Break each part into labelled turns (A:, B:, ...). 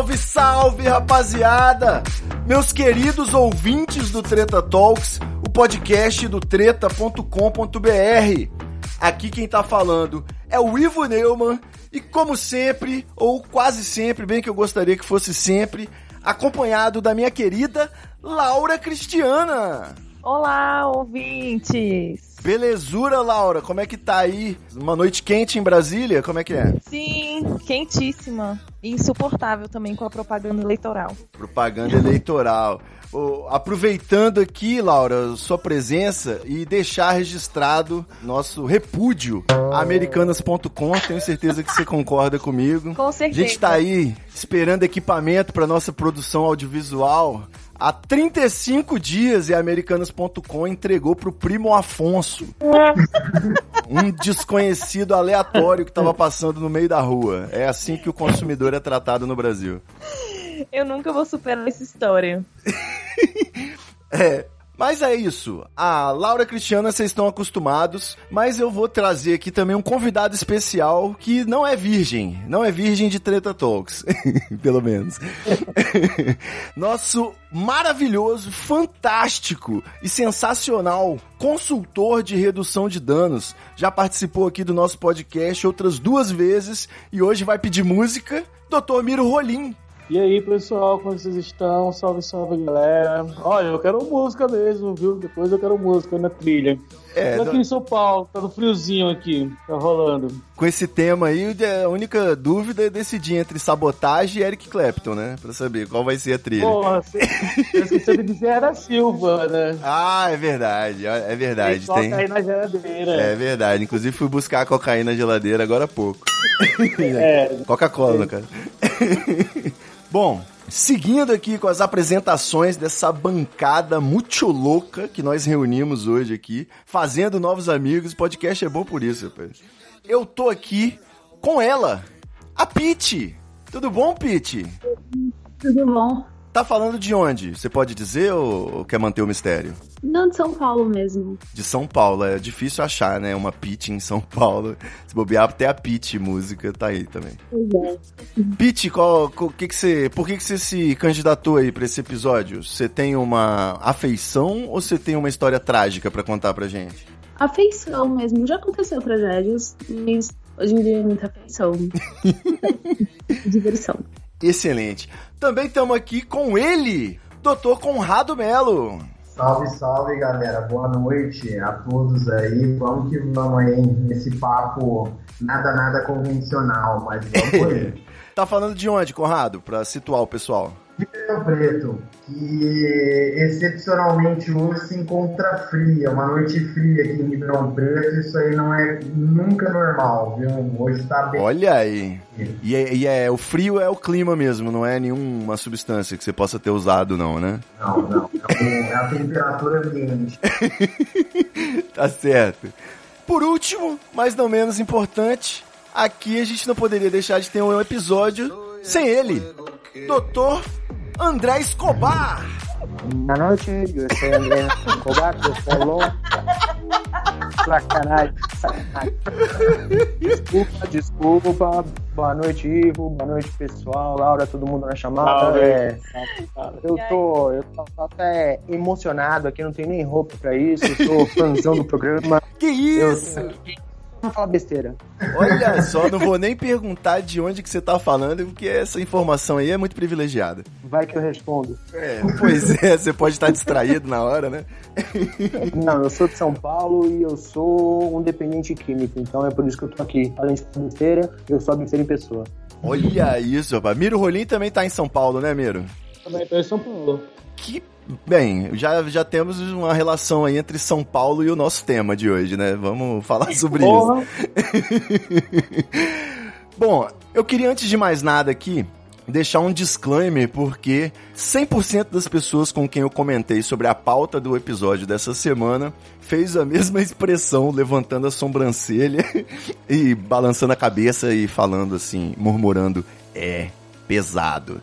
A: Salve, salve, rapaziada! Meus queridos ouvintes do Treta Talks, o podcast do treta.com.br. Aqui quem tá falando é o Ivo Neumann e como sempre, ou quase sempre, bem que eu gostaria que fosse sempre, acompanhado da minha querida Laura Cristiana.
B: Olá, ouvintes!
A: Belezura, Laura, como é que tá aí? Uma noite quente em Brasília, como é que é?
B: Sim, quentíssima. E insuportável também com a propaganda eleitoral.
A: Propaganda eleitoral. Ô, aproveitando aqui, Laura, sua presença e deixar registrado nosso repúdio a americanas.com. Tenho certeza que você concorda comigo.
B: Com
A: A
B: certeza.
A: gente tá aí esperando equipamento para nossa produção audiovisual. Há 35 dias e a americanas.com entregou pro primo Afonso. Um desconhecido aleatório que tava passando no meio da rua. É assim que o consumidor é tratado no Brasil.
B: Eu nunca vou superar essa história.
A: É. Mas é isso. A Laura Cristiana, vocês estão acostumados, mas eu vou trazer aqui também um convidado especial que não é virgem. Não é virgem de Treta Talks. Pelo menos. Nosso maravilhoso, fantástico e sensacional consultor de redução de danos. Já participou aqui do nosso podcast outras duas vezes e hoje vai pedir música. Dr. Miro Rolim.
C: E aí, pessoal, como vocês estão? Salve, salve, galera. Olha, eu quero música mesmo, viu? Depois eu quero música na trilha.
A: É,
C: Tô aqui em São Paulo, tá no friozinho aqui, tá rolando.
A: com esse tema aí, a única dúvida é decidir entre sabotagem e Eric Clapton, né? Pra saber qual vai ser a trilha.
C: Porra, você eu esqueci de dizer era Silva, né?
A: Ah, é verdade, é verdade.
C: Toca
A: Tem,
C: aí na geladeira.
A: é verdade. Inclusive fui buscar a cocaína na geladeira agora há pouco.
C: É,
A: Coca-Cola, cara. Bom, seguindo aqui com as apresentações dessa bancada muito louca que nós reunimos hoje aqui, fazendo novos amigos, podcast é bom por isso, rapaz. Eu tô aqui com ela, a Pete. Tudo bom, Pete?
D: Tudo bom?
A: Tá falando de onde? Você pode dizer ou quer manter o mistério?
D: Não de São Paulo mesmo.
A: De São Paulo, é difícil achar, né? Uma Pete em São Paulo. Se bobear, até a Pete música tá aí também.
D: Pois é.
A: Pete, qual, qual- que que você, por que, que você se candidatou aí pra esse episódio? Você tem uma afeição ou você tem uma história trágica pra contar pra gente?
D: Afeição mesmo. Já aconteceu tragédias, mas hoje em dia é muita afeição. Diversão.
A: Excelente. Também estamos aqui com ele, Dr. Conrado Melo.
E: Salve, salve galera, boa noite a todos aí. Vamos que vamos aí nesse papo nada, nada convencional, mas vamos por aí.
A: Tá falando de onde, Conrado? Pra situar o pessoal.
E: Ribeirão Preto, que excepcionalmente hoje se encontra fria, uma noite fria aqui em Ribeirão Preto, isso aí não é nunca normal, viu? Hoje tá bem.
A: Olha aí. E, é, e é- o frio é o clima mesmo, não é nenhuma substância que você possa ter usado, não, né?
E: Não, não, é é a temperatura ambiente.
A: Tá certo. Por último, mas não menos importante, aqui a gente não poderia deixar de ter um episódio sem ele, Doutor André Escobar.
F: Boa noite, eu sou André Escobar, eu sou louco. Caralho, sacanagem. Desculpa, desculpa. Boa noite, Ivo. Boa noite, pessoal. Laura, todo mundo na chamada. É, eu tô, eu tô até emocionado aqui, não tenho nem roupa pra isso. Eu sou fãzão do programa.
A: Que isso?
F: Eu não fala besteira.
A: Olha só, não vou nem perguntar de onde que você tá falando, porque essa informação aí é muito privilegiada.
F: Vai que eu respondo.
A: É, pois é, você pode estar distraído na hora, né?
F: Não, eu sou de São Paulo e eu sou um dependente químico, então é por isso que eu tô aqui. Além de falar besteira, eu sou a besteira em pessoa.
A: Olha isso, rapaz. Miro Rolim também tá em São Paulo, né, Miro?
C: Também tô em São Paulo.
A: Que. Bem, já, já temos uma relação aí entre São Paulo e o nosso tema de hoje, né? Vamos falar sobre isso.
C: Porra.
A: Bom, eu queria antes de mais nada aqui deixar um disclaimer porque 100% das pessoas com quem eu comentei sobre a pauta do episódio dessa semana fez a mesma expressão, levantando a sobrancelha e balançando a cabeça e falando assim, murmurando: "É pesado".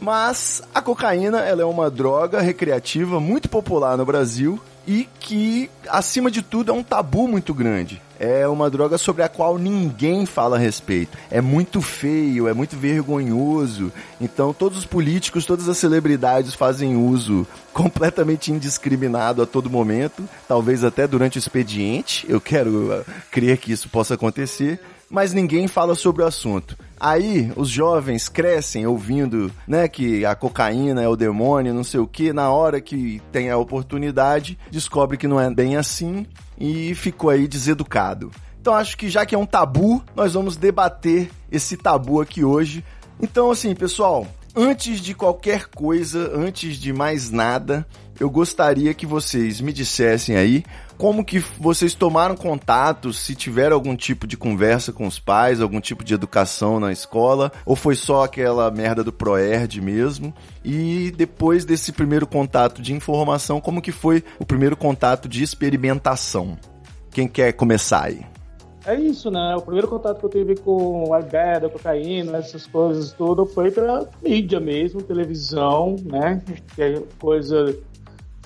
A: Mas a cocaína ela é uma droga recreativa muito popular no Brasil e que, acima de tudo, é um tabu muito grande. É uma droga sobre a qual ninguém fala a respeito. É muito feio, é muito vergonhoso. Então, todos os políticos, todas as celebridades fazem uso completamente indiscriminado a todo momento, talvez até durante o expediente. Eu quero uh, crer que isso possa acontecer mas ninguém fala sobre o assunto. Aí os jovens crescem ouvindo, né, que a cocaína é o demônio, não sei o que, na hora que tem a oportunidade, descobre que não é bem assim e ficou aí deseducado. Então acho que já que é um tabu, nós vamos debater esse tabu aqui hoje. Então assim, pessoal, antes de qualquer coisa, antes de mais nada, eu gostaria que vocês me dissessem aí como que vocês tomaram contato, se tiveram algum tipo de conversa com os pais, algum tipo de educação na escola, ou foi só aquela merda do Proerd mesmo? E depois desse primeiro contato de informação, como que foi o primeiro contato de experimentação? Quem quer começar aí?
C: É isso, né? O primeiro contato que eu tive com a ideia da cocaína, essas coisas tudo, foi pela mídia mesmo, televisão, né? Que é coisa,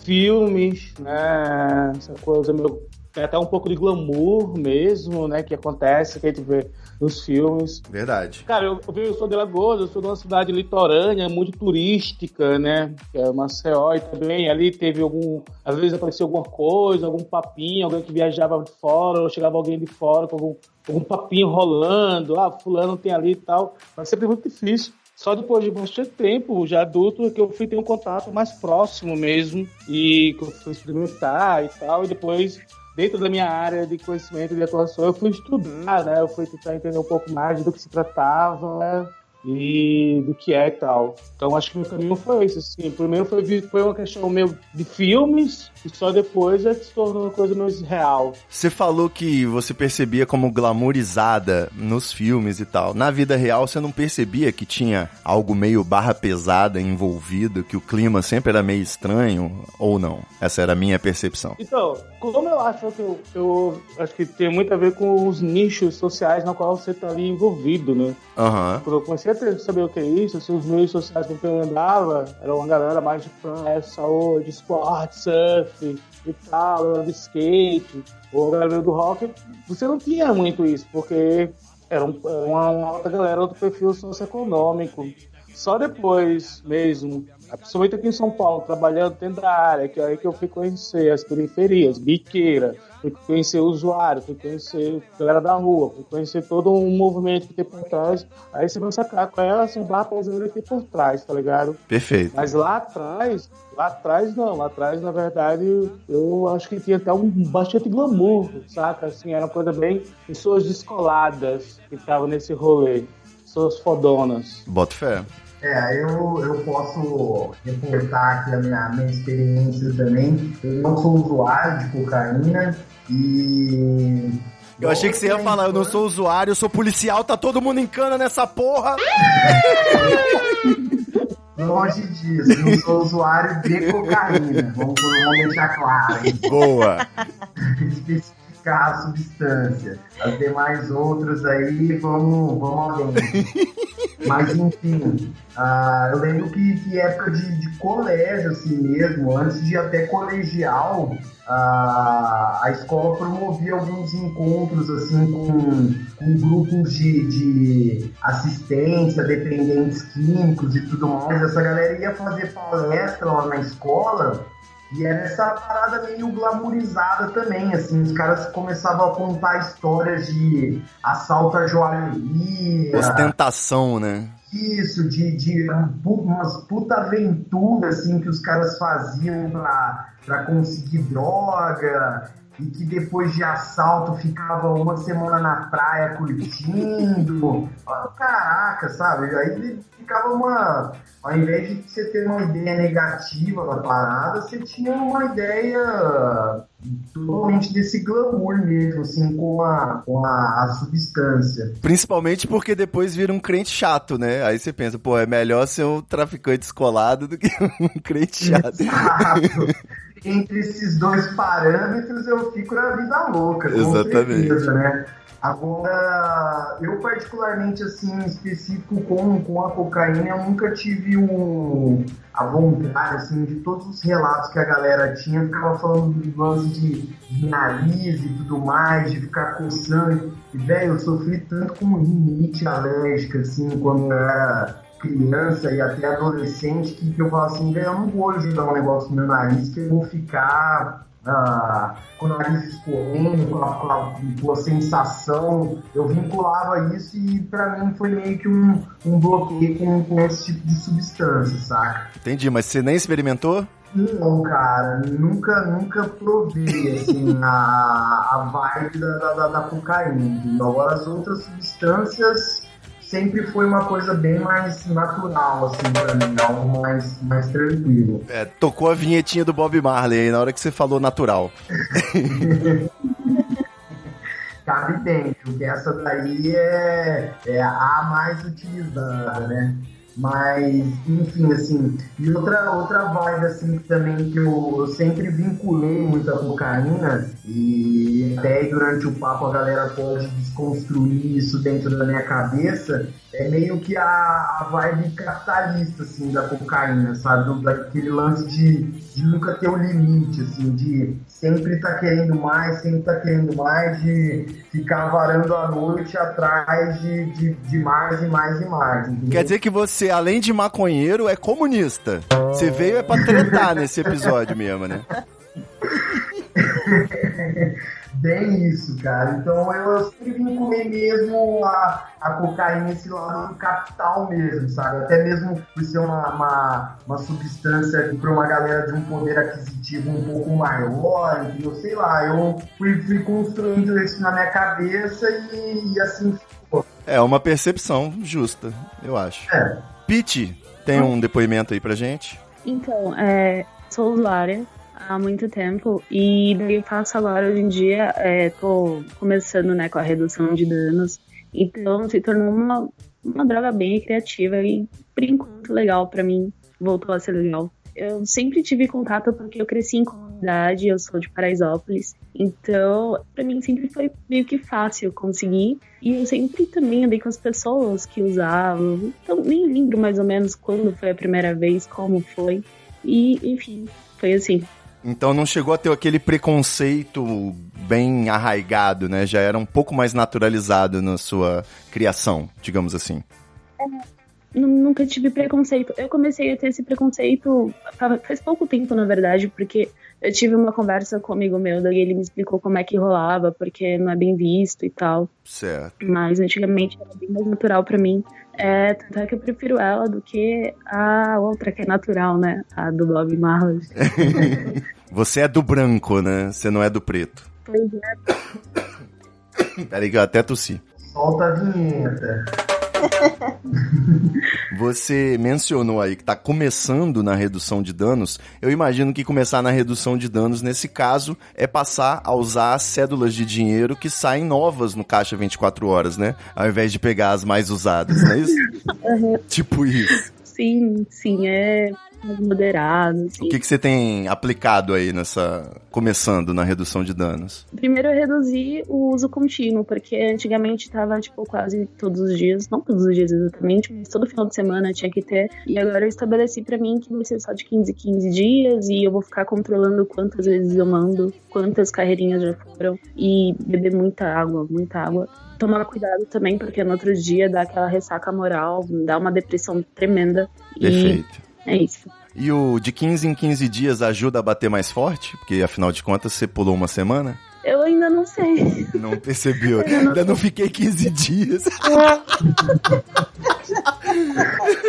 C: filmes, né? Essa coisa meio. Até um pouco de glamour mesmo, né? Que acontece, que a gente vê nos filmes.
A: Verdade.
C: Cara, eu, eu, sou de Lagoas, eu sou de uma cidade litorânea, muito turística, né? Que é Maceió e também ali teve algum. Às vezes aparecia alguma coisa, algum papinho, alguém que viajava de fora, ou chegava alguém de fora com algum, algum papinho rolando, ah, fulano tem ali e tal. Mas sempre muito difícil. Só depois de bastante tempo, já adulto, que eu fui ter um contato mais próximo mesmo e que eu fui experimentar e tal, e depois dentro da minha área de conhecimento de atuação, eu fui estudar, né? Eu fui tentar entender um pouco mais do que se tratava né? E do que é e tal. Então acho que meu caminho foi esse, assim. Primeiro foi, foi uma questão meio de filmes e só depois é que se tornou uma coisa mais real.
A: Você falou que você percebia como glamourizada nos filmes e tal. Na vida real, você não percebia que tinha algo meio barra pesada envolvido, que o clima sempre era meio estranho, ou não? Essa era a minha percepção.
C: Então, como eu acho que eu, eu acho que tem muito a ver com os nichos sociais na qual você está ali envolvido, né?
A: Aham.
C: Quando eu comecei a ter- saber o que é isso, assim, os meios sociais com que eu andava, era uma galera mais de praia, saúde, esporte, surf e tal, de skate, ou a galera do rock, você não tinha muito isso, porque era, um- uma, uma outra galera do perfil socioeconômico. Só depois mesmo, principalmente aqui em São Paulo, trabalhando dentro da área, que é aí que eu fui conhecer as periferias, biqueira, fui conhecer o usuário, fui conhecer a galera da rua, fui conhecer todo um movimento que tem por trás. Aí você vai sacar qual é essa barra pesada que tem por trás, tá ligado?
A: Perfeito.
C: Mas lá atrás, lá atrás não, lá atrás, na verdade, eu acho que tinha até um bastante glamour, saca? Assim, era uma coisa bem pessoas descoladas que estavam nesse rolê, pessoas fodonas.
A: Bota fé.
E: É, eu, eu posso reportar aqui a minha, minha experiência também. Eu não sou usuário de cocaína e.
A: Eu achei que você ia falar, eu não sou usuário, eu sou policial, tá todo mundo em cana nessa porra.
E: Longe disso, não sou usuário de cocaína. Vamos, vamos deixar claro. hein?
A: Boa.
E: buscar a substância. As demais outras aí, vamos, vamos além. Mas enfim, ah, eu lembro que, que época de, de colégio, assim mesmo, antes de até colegial, a, a escola promovia alguns encontros assim com, com grupos de, de assistência, dependentes químicos e tudo mais. Essa galera ia fazer palestra lá na escola e era essa parada meio glamourizada também, assim, os caras começavam a contar histórias de assalto à joalheria.
A: Ostentação, né?
E: Isso, de, de umas puta aventuras, assim, que os caras faziam pra, pra conseguir droga e que depois de assalto ficava uma semana na praia curtindo. Caraca, sabe? Aí ficava uma. Ao invés de você ter uma ideia negativa da parada, você tinha uma ideia totalmente desse glamour mesmo, assim, com a, com a, a substância.
A: Principalmente porque depois vira um crente chato, né? Aí você pensa, pô, é melhor ser um traficante descolado do que um crente chato.
E: Exato. Entre esses dois parâmetros eu fico na vida louca, com
A: Exatamente.
E: certeza, né? Agora, eu particularmente, assim, específico com, com a cocaína, eu nunca tive um, a vontade, assim, de todos os relatos que a galera tinha, ficava falando do lance de, de nariz e tudo mais, de ficar coçando. E, velho, eu sofri tanto com rinite alérgica, assim, quando era criança e até adolescente, que, que eu falo assim, eu não vou jogar um negócio no meu nariz que eu vou ficar ah, com o nariz escorrendo, com a, com, a, com a sensação. Eu vinculava isso e pra mim foi meio que um, um bloqueio com, com esse tipo de substância, saca?
A: Entendi, mas você nem experimentou?
E: Não, cara, nunca, nunca provei, assim, a, a vibe da, da, da cocaína. Agora, as outras substâncias sempre foi uma coisa bem mais natural, assim, pra mim, algo mais, mais tranquilo.
A: É, tocou a vinhetinha do Bob Marley aí na hora que você falou natural.
E: Cabe bem, porque essa daí é, é a mais utilizada, né? Mas, enfim, assim, e outra, outra vibe, assim, também que eu, eu sempre vinculei muito a cocaína, e até durante o papo a galera pode desconstruir isso dentro da minha cabeça, é meio que a, a vibe capitalista, assim, da cocaína, sabe? Do, daquele lance de, de nunca ter o limite, assim, de sempre tá querendo mais, sempre tá querendo mais, de ficar varando a noite atrás de, de, de mais e mais e mais. Entendeu?
A: Quer dizer que você, além de maconheiro, é comunista. Você veio é pra tretar nesse episódio mesmo, né?
E: Bem isso, cara. Então eu sempre vinculei mesmo a, a cocaína esse lado do capital mesmo, sabe? Até mesmo por ser uma, uma, uma substância para uma galera de um poder aquisitivo um pouco maior, entendeu? Sei lá, eu fui, fui construindo isso na minha cabeça e, e assim ficou.
A: É uma percepção justa, eu acho.
E: É.
A: Pete, tem um depoimento aí pra gente?
D: Então, é, sou usuária há muito tempo. E daí faço agora hoje em dia, é, tô começando né, com a redução de danos, então se tornou uma, uma droga bem criativa e por enquanto legal para mim, voltou a ser legal. Eu sempre tive contato porque eu cresci em comunidade, eu sou de Paraisópolis, então para mim sempre foi meio que fácil conseguir. E eu sempre também andei com as pessoas que usavam, então nem lembro mais ou menos quando foi a primeira vez, como foi, e enfim, foi assim.
A: Então não chegou a ter aquele preconceito bem arraigado, né? Já era um pouco mais naturalizado na sua criação, digamos assim.
D: Nunca tive preconceito. Eu comecei a ter esse preconceito faz pouco tempo, na verdade, porque eu tive uma conversa com um amigo meu, daí ele me explicou como é que rolava, porque não é bem visto e tal.
A: Certo.
D: Mas antigamente era bem mais natural para mim. É, tanto é que eu prefiro ela do que a outra que é natural, né? A do Bob Marley.
A: Você é do branco, né? Você não é do preto.
D: Pois é.
A: Peraí que eu até tossi.
E: Solta a vinheta.
A: Você mencionou aí que tá começando na redução de danos. Eu imagino que começar na redução de danos, nesse caso, é passar a usar as cédulas de dinheiro que saem novas no caixa 24 horas, né? Ao invés de pegar as mais usadas, não é isso?
D: Uhum.
A: tipo isso.
D: Sim, sim, é. Mais moderado, assim.
A: O que, que você tem aplicado aí nessa. começando na redução de danos?
D: Primeiro eu reduzi o uso contínuo, porque antigamente tava, tipo, quase todos os dias, não todos os dias exatamente, mas todo final de semana tinha que ter. E agora eu estabeleci pra mim que vai ser só de 15 em 15 dias e eu vou ficar controlando quantas vezes eu mando, quantas carreirinhas já foram e beber muita água, muita água. Tomar cuidado também, porque no outro dia dá aquela ressaca moral, dá uma depressão tremenda.
A: Perfeito.
D: E é isso.
A: E o de 15 em 15 dias ajuda a bater mais forte? Porque afinal de contas você pulou uma semana?
D: Eu ainda não sei.
A: Não percebeu.
D: Eu não-
A: Ainda não fiquei 15 dias.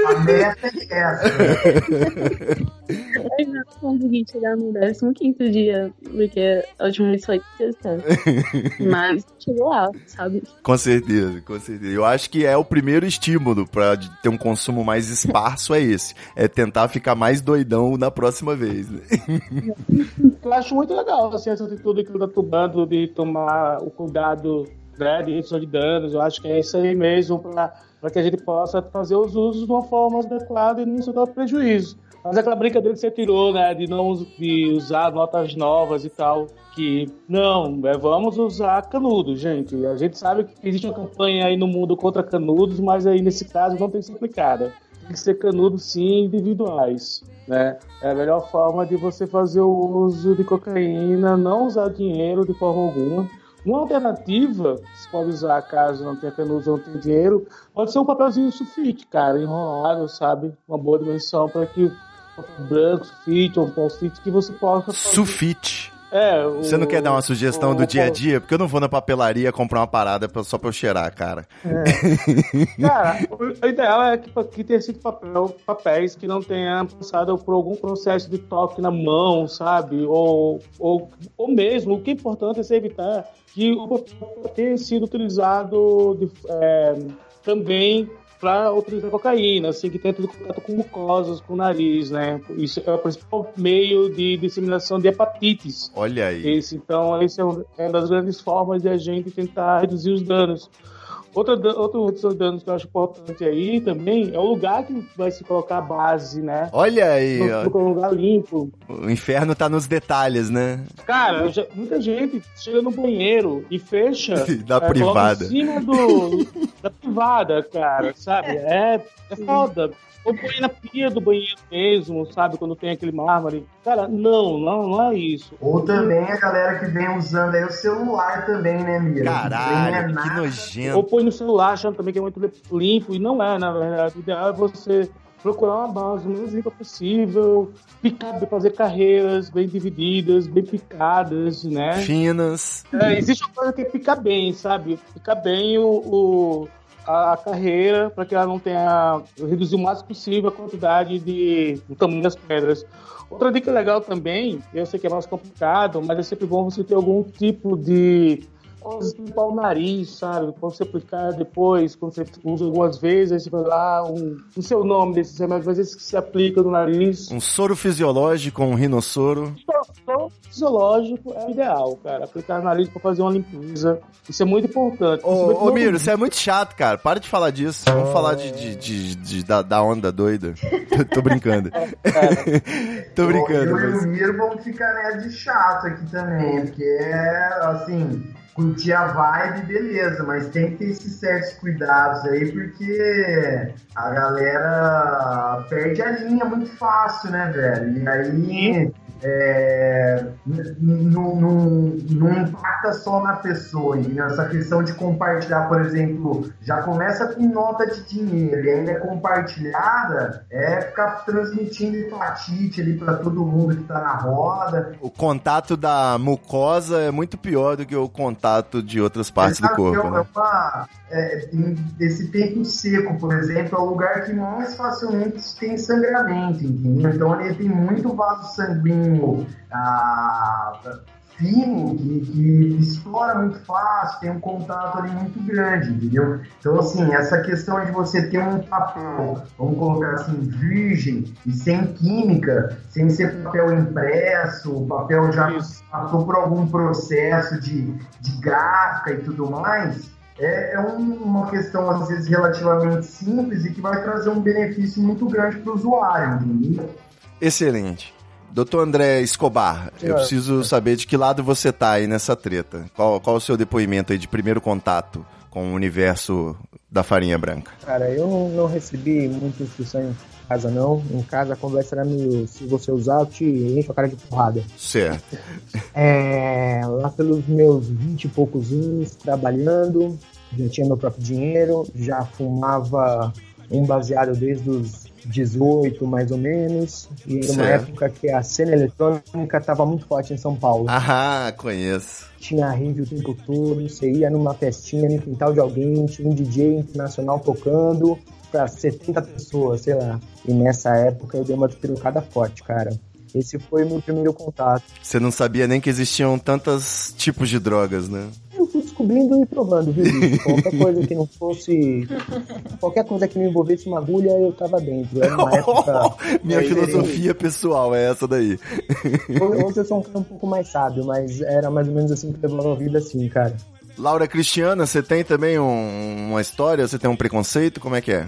E: A meta é essa.
D: Eu não consegui chegar no 15 dia, porque a última vez foi sexta. Mas chegou lá, sabe?
A: Com certeza, com certeza. Eu acho que é o primeiro estímulo pra ter um consumo mais esparso é esse. É tentar ficar mais doidão na próxima vez. né?
C: Eu acho muito legal assim, essa atitude que tá tomando de tomar o cuidado né, de redução de danos. Eu acho que é isso aí mesmo para que a gente possa fazer os usos de uma forma adequada e não se dar prejuízo. Mas aquela brincadeira que você tirou, né, de não de usar notas novas e tal, que não, é, vamos usar canudos, gente. A gente sabe que existe uma campanha aí no mundo contra canudos, mas aí nesse caso não tem que ser aplicada. Tem que ser canudos sim individuais, né? É a melhor forma de você fazer o uso de cocaína, não usar dinheiro de forma alguma. Uma alternativa, se pode usar caso não tenha canudos ou não tenha dinheiro, pode ser um papelzinho sulfite, cara, enrolado, sabe? Uma boa dimensão para que um branco, sulfite ou um post-it que você possa fazer.
A: Sufite.
C: É, o-
A: Você não quer dar uma sugestão
C: o-
A: do dia a dia? Porque eu não vou na papelaria comprar uma parada pra- só pra eu cheirar, cara.
C: Cara, o o ideal é que, que tenha sido papel, papéis que não tenham passado por algum processo de toque na mão, sabe? Ou, ou, ou mesmo, o que é importante é se evitar que o papel tenha sido utilizado de- é, também para utilizar cocaína, assim, que tenha tido contato com mucosas, com o nariz, né? Isso é o principal meio de disseminação de hepatites.
A: Olha aí.
C: Esse, então, esse é, é uma das grandes formas de a gente tentar reduzir os danos. Outra, outro dos danos que eu acho importante aí também é o lugar que vai se colocar a base, né?
A: Olha aí,
C: Não
A: ó.
C: um lugar limpo.
A: O inferno tá nos detalhes, né?
C: Cara, já- muita gente chega no banheiro e fecha
A: Da
C: é,
A: privada.
C: em cima do, da privada, cara, sabe? É, é foda. Ou põe na pia do banheiro mesmo, sabe? Quando tem aquele mármore. Cara, não, não, não é isso.
E: Ou também a galera que vem usando aí o celular também, né, Mira?
A: Caralho,
E: é
A: que
E: nada.
A: nojento.
C: Ou põe no celular achando também que é muito limpo, e não é, na verdade. O ideal é você procurar uma base o mais limpa possível, picar, fazer carreiras bem divididas, bem picadas, né?
A: Finas.
C: É, existe uma coisa que é picar bem, sabe? Picar bem o, o- a, a carreira para que ela não tenha. reduzir o máximo possível a quantidade de. o tamanho das pedras. Outra dica legal também, eu sei que é mais complicado, mas é sempre bom você ter algum tipo de. coisa pra limpar o nariz, sabe? Pra você aplicar depois, quando você usa algumas vezes, aí você vai lá, um, não sei o nome desses remédios, mas esses que se aplicam no nariz.
A: Um soro fisiológico, um rinossoro.
C: Só fisiológico é o ideal, cara. Aplicar nariz pra fazer uma limpeza. Isso é muito importante.
A: Ô, ô
C: no-
A: Miro, você é muito chato, cara. Para de falar disso. Vamos falar de, de- de- de- da, da onda doida. Tô brincando. Tô brincando.
E: Eu e
A: mas-
E: o Miro vamos ficar né, de chato aqui também, porque é assim, curtir a vibe, beleza, mas tem que ter esses certos cuidados aí, porque a galera perde a linha muito fácil, né, velho? E aí é, não, impacta só na pessoa, entendeu? Essa questão de compartilhar, por exemplo, já começa com nota de dinheiro e ainda é compartilhada, é ficar transmitindo hepatite ali pra todo mundo que tá na roda.
A: O contato da mucosa é muito pior do que o contato de outras partes do
E: Exato,
A: corpo,
E: é
A: né?
E: uma- é, em- esse tempo seco, por exemplo, é o lugar que mais facilmente tem sangramento, entendeu? Então ele tem muito vaso sanguíneo ah, fino, que, que estoura muito fácil, tem um contato ali muito grande, entendeu? Então, assim, essa questão de você ter um papel, vamos colocar assim, virgem e sem química, sem ser papel impresso, papel já passou por algum processo de, de gráfica e tudo mais, é, é um- uma questão, às vezes, relativamente simples e que vai trazer um benefício muito grande para o usuário, entendeu?
A: Excelente. Doutor André Escobar, eu
F: Senhor.
A: preciso saber de que lado você tá aí nessa treta. Qual, qual o seu depoimento aí de primeiro contato com o universo da farinha branca?
F: Cara, eu não, não recebi muita instrução em casa, não. Em casa a conversa era meio, se você usar, eu te encho a cara de porrada.
A: Certo.
F: É, lá pelos meus vinte e poucos anos, trabalhando, já tinha meu próprio dinheiro, já fumava um baseado desde os 18, mais ou menos. E era uma época que a cena eletrônica estava muito forte em São Paulo.
A: Ah, conheço.
F: Tinha rave o tempo todo, você ia numa festinha no quintal de alguém, tinha um DJ internacional tocando pra 70 pessoas, sei lá. E nessa época eu dei uma despirocada forte, cara. Esse foi o meu primeiro contato.
A: Você não sabia nem que existiam tantos tipos de drogas, né?
F: Descobrindo e provando, viu? Qualquer coisa que não fosse. Qualquer coisa que não envolvesse uma agulha, eu tava dentro. Era uma época.
A: Minha
F: Aí,
A: filosofia pessoal é essa daí.
F: Hoje hoje eu sou um cara um pouco mais sábio, mas era mais ou menos assim que eu levava a vida assim, cara.
A: Laura Cristiana, você tem também um- uma história? Você tem um preconceito? Como é que é?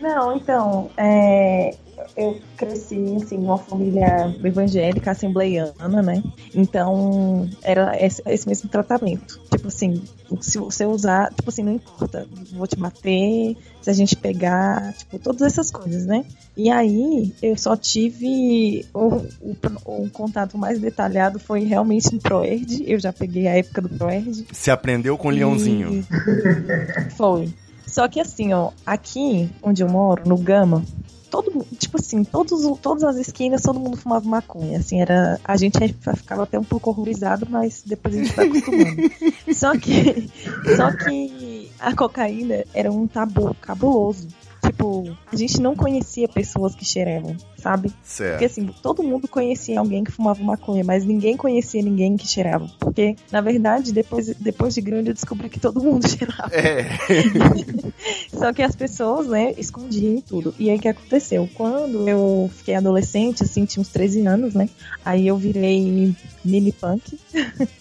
B: Não, então, é, eu cresci, assim, numa família evangélica, assembleiana, né? Então, era esse, esse mesmo tratamento. Tipo assim, se você usar, tipo assim, não importa, vou te bater, se a gente pegar, tipo, todas essas coisas, né? E aí, eu só tive o, o, o contato mais detalhado foi realmente no ProErd, eu já peguei a época do ProErd,
A: Você aprendeu com o leãozinho.
B: Foi. Só que assim, ó, aqui onde eu moro, no Gama, todo tipo assim, todos, todas as esquinas todo mundo fumava maconha. Assim, era. A gente ficava até um pouco horrorizado, mas depois a gente vai acostumando. só que. Só que a cocaína era um tabu cabuloso. Tipo, a gente não conhecia pessoas que cheiravam, sabe? Porque
A: Certo.
B: assim, todo mundo conhecia alguém que fumava maconha, mas ninguém conhecia ninguém que cheirava. Porque, na verdade, depois, depois de grande eu descobri que todo mundo cheirava.
A: É.
B: Só que as pessoas, né, escondiam e tudo. E aí o que aconteceu? Quando eu fiquei adolescente, assim, tinha uns 13 anos, né? Aí eu virei mini punk.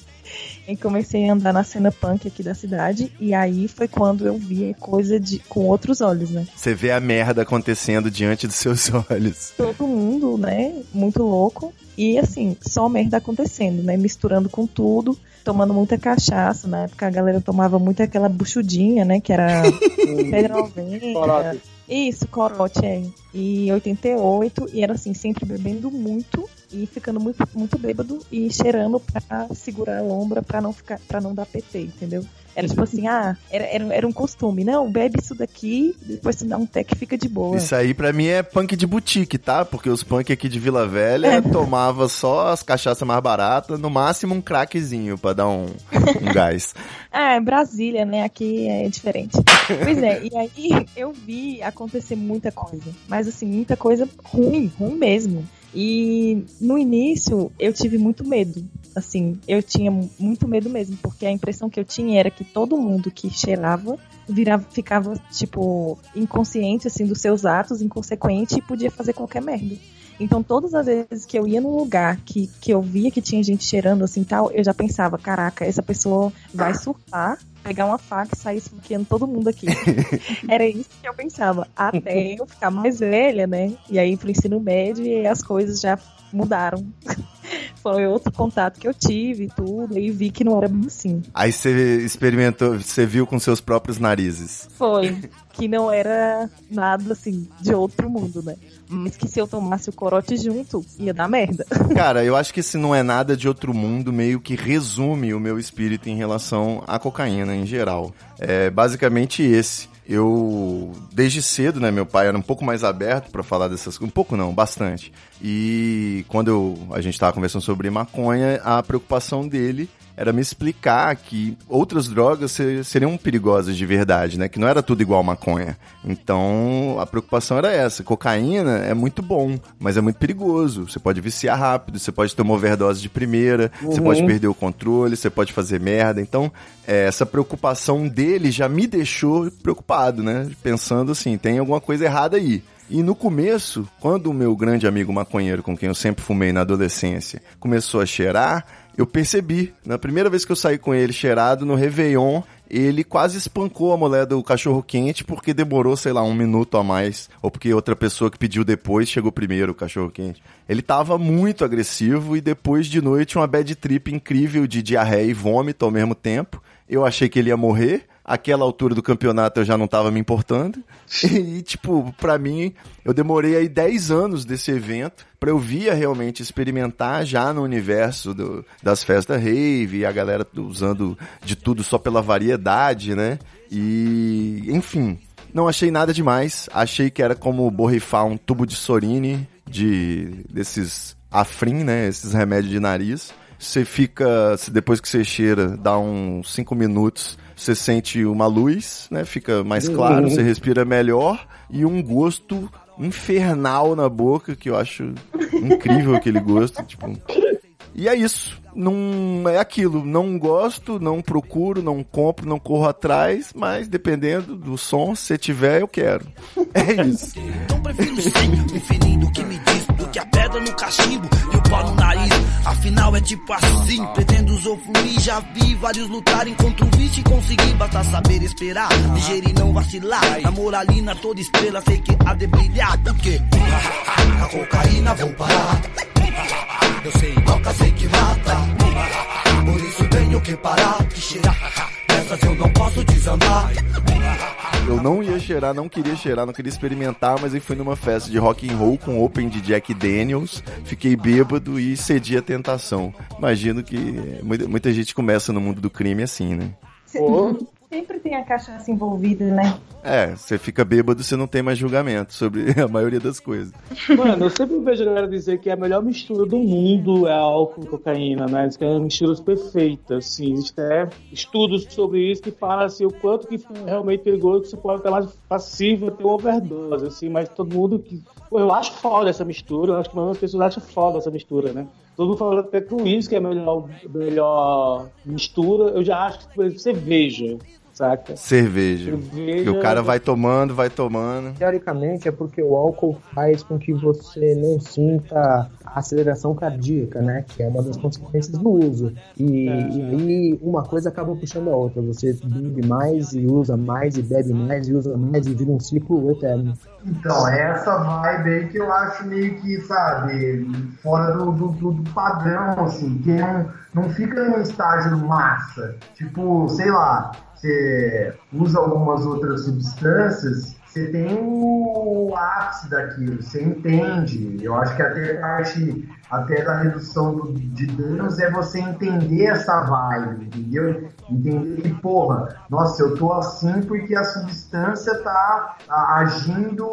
B: e comecei a andar na cena punk aqui da cidade. E aí foi quando eu vi coisa de, com outros olhos, né?
A: Você vê a merda acontecendo diante dos seus olhos.
B: todo mundo, né, muito louco. E assim, só merda acontecendo, né? Misturando com tudo, tomando muita cachaça. Na época a galera tomava muito aquela buchudinha, né? Que era pedra 90.
F: Corote.
B: Isso, corote, é. E 88, e era assim, sempre bebendo muito e ficando muito, muito bêbado e cheirando pra segurar a lombra pra não ficar, para não dar PT, entendeu? Era tipo assim, ah, era, era, era um costume, não, bebe isso daqui, depois tu dá um tec e fica de boa.
A: Isso aí pra mim é punk de boutique, tá? Porque os punk aqui de Vila Velha
B: É.
A: tomava só as cachaças mais baratas, no máximo um craquezinho pra dar um, um gás.
B: Ah, é Brasília, né? Aqui é diferente. Pois é, e aí eu vi acontecer muita coisa. Mas assim, muita coisa ruim, ruim mesmo. E no início eu tive muito medo. Assim, eu tinha muito medo mesmo, porque a impressão que eu tinha era que todo mundo que cheirava virava, ficava, tipo, inconsciente, assim, dos seus atos, inconsequente e podia fazer qualquer merda. Então, todas as vezes que eu ia num lugar que, que eu via que tinha gente cheirando assim tal, eu já pensava, caraca, essa pessoa vai surtar, pegar uma faca e sair esfaqueando todo mundo aqui. Era isso que eu pensava. Até eu ficar mais velha, né? E aí pro ensino médio e as coisas já mudaram. Foi outro contato que eu tive e tudo, e vi que não era assim.
A: Aí você experimentou, você viu com seus próprios narizes.
B: Foi. Que não era nada assim de outro mundo, né? Mas que se eu tomasse o corote junto, ia dar merda.
A: Cara, eu acho que esse não é nada de outro mundo, meio que resume o meu espírito em relação à cocaína em geral. É basicamente esse. Eu, desde cedo, né, meu pai era um pouco mais aberto pra falar dessas coisas, um pouco não, bastante. E quando eu, a gente tava conversando sobre maconha, a preocupação dele era me explicar que outras drogas se- seriam perigosas de verdade, né? Que não era tudo igual maconha. Então, a preocupação era essa. Cocaína é muito bom, mas é muito perigoso. Você pode viciar rápido, você pode ter uma overdose de primeira, você
F: Uhum.
A: pode perder o controle, você pode fazer merda. Então, é, essa preocupação dele já me deixou preocupado, né? Pensando assim, tem alguma coisa errada aí. E no começo, quando o meu grande amigo maconheiro, com quem eu sempre fumei na adolescência, começou a cheirar, eu percebi. Na primeira vez que eu saí com ele cheirado no Réveillon, ele quase espancou a mulher do cachorro quente porque demorou, sei lá, um minuto a mais. Ou porque outra pessoa que pediu depois chegou primeiro o cachorro quente. Ele tava muito agressivo e depois de noite uma bad trip incrível de diarreia e vômito ao mesmo tempo. Eu achei que ele ia morrer. Aquela altura do campeonato eu já não tava me importando. E, tipo, pra mim, eu demorei aí 10 anos desse evento pra eu vir a realmente experimentar já no universo do- das festas rave, a galera usando de tudo só pela variedade, né? E, enfim, não achei nada demais. Achei que era como borrifar um tubo de Sorine, de desses Afrin, né? Esses remédios de nariz. Você fica, depois que você cheira, dá uns 5 minutos, você sente uma luz, né? Fica mais claro, você respira melhor e um gosto infernal na boca, que eu acho incrível aquele gosto, tipo. E é isso. Não é aquilo. Não gosto, não procuro, não compro, não corro atrás, mas dependendo do som, se tiver, eu quero. É isso.
G: Então prefiro sim o que me diz que a pedra no cachimbo e o pau no nariz. Afinal é tipo assim, pretendo usufruir. Já vi vários lutarem contra o vício e consegui. Basta saber esperar, ligeiro e não vacilar. Na moralina toda estrela sei que há de brilhar. Porque a cocaína vou parar. Eu sei, toca, sei que mata. Por isso tenho que parar de cheirar. Nessas eu não posso desandar.
A: Eu não ia cheirar, não queria cheirar, não queria experimentar, mas eu fui numa festa de rock and roll com open de Jack Daniels, fiquei bêbado e cedi à tentação. Imagino que muita, muita gente começa no mundo do crime assim, né?
B: Sempre tem a cachaça envolvida, né?
A: É, você fica bêbado, você não tem mais julgamento sobre a maioria das coisas.
C: Mano, eu sempre vejo a galera dizer que a melhor mistura do mundo é álcool e cocaína, né? Diz que é uma mistura perfeita, assim. Existem até estudos sobre isso que falam assim, o quanto que é realmente perigoso que você pode estar mais passivo a ter uma overdose, assim, mas todo mundo que. Pô, eu acho foda essa mistura, eu acho que muitas pessoas acham foda essa mistura, né? Todo mundo fala até que o uísque é a melhor, melhor mistura, eu já acho que, exemplo, cerveja, saca?
A: Cerveja.
C: Cerveja-
A: Que o cara vai tomando, vai tomando.
F: Teoricamente é porque o álcool faz com que você não sinta a aceleração cardíaca, né? Que é uma das consequências do uso. E, e aí uma coisa acaba puxando a outra. Você bebe mais e usa mais e bebe mais e usa mais e vira um ciclo eterno.
E: Então, é essa vibe aí que eu acho meio que, sabe, fora do, do, do- do padrão, assim, que não, não fica num estágio massa. Tipo, sei lá, você usa algumas outras substâncias, você tem o ápice daquilo, você entende. Eu acho que até a parte até da redução do- de danos é você entender essa vibe, entendeu? Entender que, porra, nossa, eu tô assim porque a substância tá agindo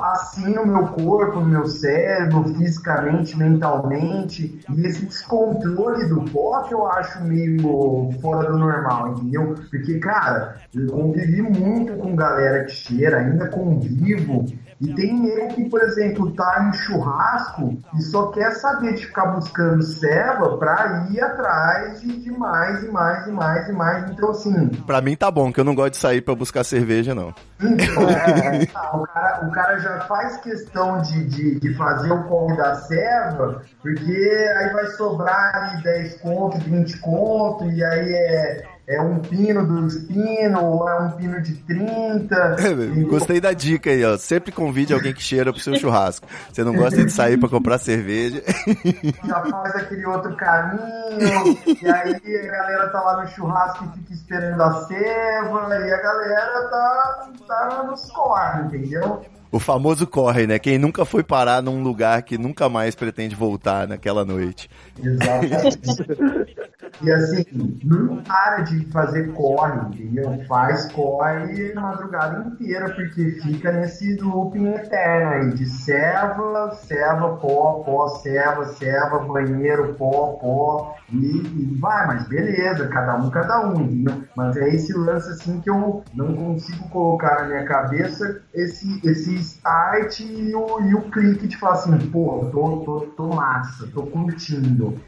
E: assim no meu corpo, no meu cérebro, fisicamente, mentalmente. E esse descontrole do pó eu acho meio fora do normal, entendeu? Porque, cara, eu convivi muito com galera que cheira, ainda convivo. E tem nego que, por exemplo, tá em churrasco e só quer saber de ficar buscando ceva pra ir atrás de, de mais e mais e mais e mais. Então, assim,
A: Pra mim tá bom, que eu não gosto de sair pra buscar cerveja, não.
E: então, é, tá, o, cara, o cara já faz questão de, de, de fazer o corre da serva, porque aí vai sobrar ali 10 conto, 20 conto, e aí é, é um pino, dois pino, ou é um pino de 30. e-
A: Gostei da dica aí, ó. Sempre convide alguém que cheira pro seu churrasco. Você não gosta de sair pra comprar cerveja.
E: já faz aquele outro caminho, e aí a galera tá lá no churrasco e fica esperando a serva, e a galera tá, tá nos corre, entendeu?
A: O famoso corre, né? Quem nunca foi parar num lugar que nunca mais pretende voltar naquela noite.
E: Exatamente. e assim, não para de fazer corre, entendeu? Faz corre a madrugada inteira, porque fica nesse looping eterno aí, de serva, serva, pó, pó, serva, serva, banheiro, pó, pó, e, e vai, mas beleza, cada um, cada um, entendeu? Mas é esse lance assim que eu não consigo colocar na minha cabeça esse, esse start e o, e o clique de falar assim, pô, tô, tô, tô massa, tô curtindo.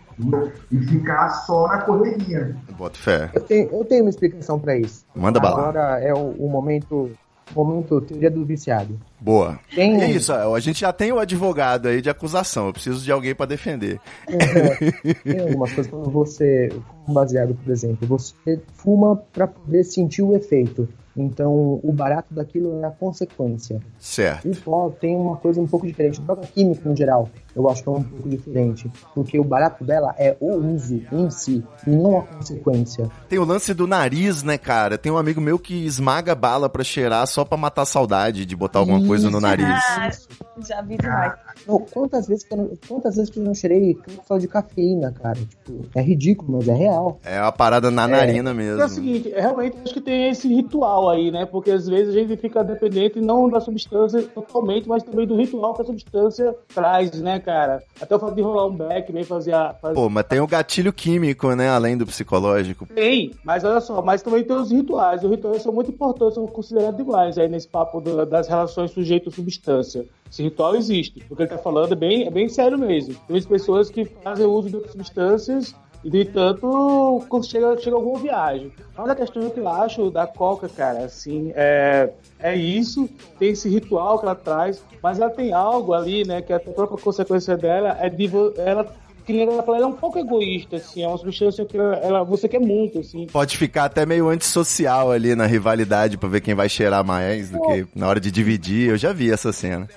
E: E ficar só na correria.
A: Boto fé.
F: Eu tenho, eu tenho uma explicação pra isso.
A: Manda bala.
F: Agora é o, o momento Momento teoria do viciado.
A: Boa.
F: Tem-
A: É isso, a gente já tem o advogado aí de acusação. Eu preciso de alguém pra defender.
F: Tem algumas coisas quando você fuma baseado, por exemplo, você fuma para poder sentir o efeito. Então, o barato daquilo é a consequência.
A: Certo.
F: O pó tem uma coisa um pouco diferente. Droga química, no geral, eu acho que é um pouco diferente. Porque o barato dela é o uso em si, e não a consequência.
A: Tem o lance do nariz, né, cara? Tem um amigo meu que esmaga bala pra cheirar só pra matar a saudade de botar alguma coisa no nariz.
B: Ah, já vi demais.
F: Não, quantas vezes que eu não, quantas vezes que eu não cheirei só de cafeína, cara? Tipo, é ridículo, mas é real.
A: É uma parada na narina
C: É o
A: mesmo.
C: seguinte, realmente acho que tem esse ritual aí, né? Porque às vezes a gente fica dependente não da substância totalmente, mas também do ritual que a substância traz, né, cara? Até o fato de rolar um back, bem fazer a. fazer-
A: Pô, mas tem o gatilho químico, né? Além do psicológico.
C: Tem, mas olha só, mas também tem os rituais. Os rituais são muito importantes, são considerados iguais aí nesse papo do- das relações sujeito-substância. Esse ritual existe. O que ele tá falando é bem, é bem sério mesmo. Tem muitas pessoas que fazem uso de outras substâncias no entanto, chega, chega alguma viagem. Mas a questão que eu acho da Coca, cara, assim, é, é isso, tem esse ritual que ela traz, mas ela tem algo ali, né, que a própria consequência dela é de ela que nem ela fala, ela é um pouco egoísta, assim, é uma substância que ela, ela- você quer muito, assim.
A: Pode ficar até meio antissocial ali na rivalidade pra ver quem vai cheirar mais do que na hora de dividir. Eu já vi essa cena.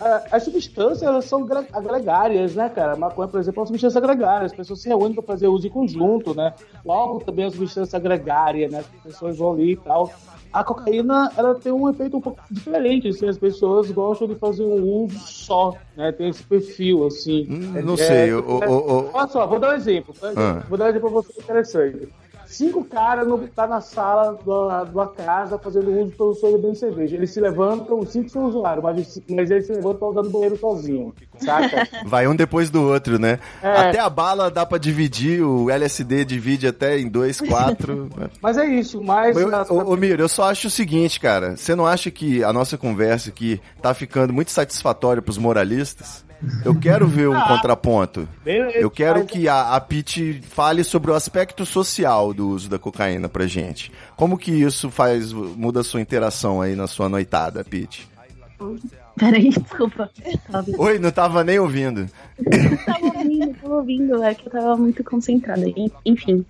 C: A- As substâncias elas são agregárias, né, cara? A maconha, por exemplo, é uma substância agregária. As pessoas se reúnem para fazer uso em conjunto, né? O álcool também é uma substância agregária, né? As pessoas vão ali e tal. A cocaína, ela tem um efeito um pouco diferente, assim, as pessoas gostam de fazer um uso só, né? Tem esse perfil, assim.
A: Hum, não
C: É-
A: sei,
C: é-
A: o- o-
C: Olha só, vou dar um exemplo. tá?
A: Ah.
C: Vou dar um exemplo pra você interessante. Cinco caras no, tá na sala de uma casa fazendo uso pelo sonho bebendo cerveja. Eles se levantam, os cinco são usuários, mas, mas eles se levantam pra usar no banheiro sozinho. Saca?
A: Vai um depois do outro, né?
C: É.
A: Até a bala dá pra dividir, o LSD divide até em dois, quatro.
C: mas é isso, mas.
A: Eu, ô, ô, Miro, eu só acho o seguinte, cara. Você não acha que a nossa conversa aqui tá ficando muito satisfatória pros moralistas? Eu quero ver um
C: Ah.
A: contraponto.
C: Beleza,
A: Eu quero que a, a Pete fale sobre o aspecto social do uso da cocaína pra gente. Como que isso faz, muda a sua interação aí na sua noitada, Pete?
D: Peraí, desculpa. Tava
A: Oi, não tava nem ouvindo.
D: tava ouvindo, tava ouvindo, é que eu tava muito concentrada. En- Enfim.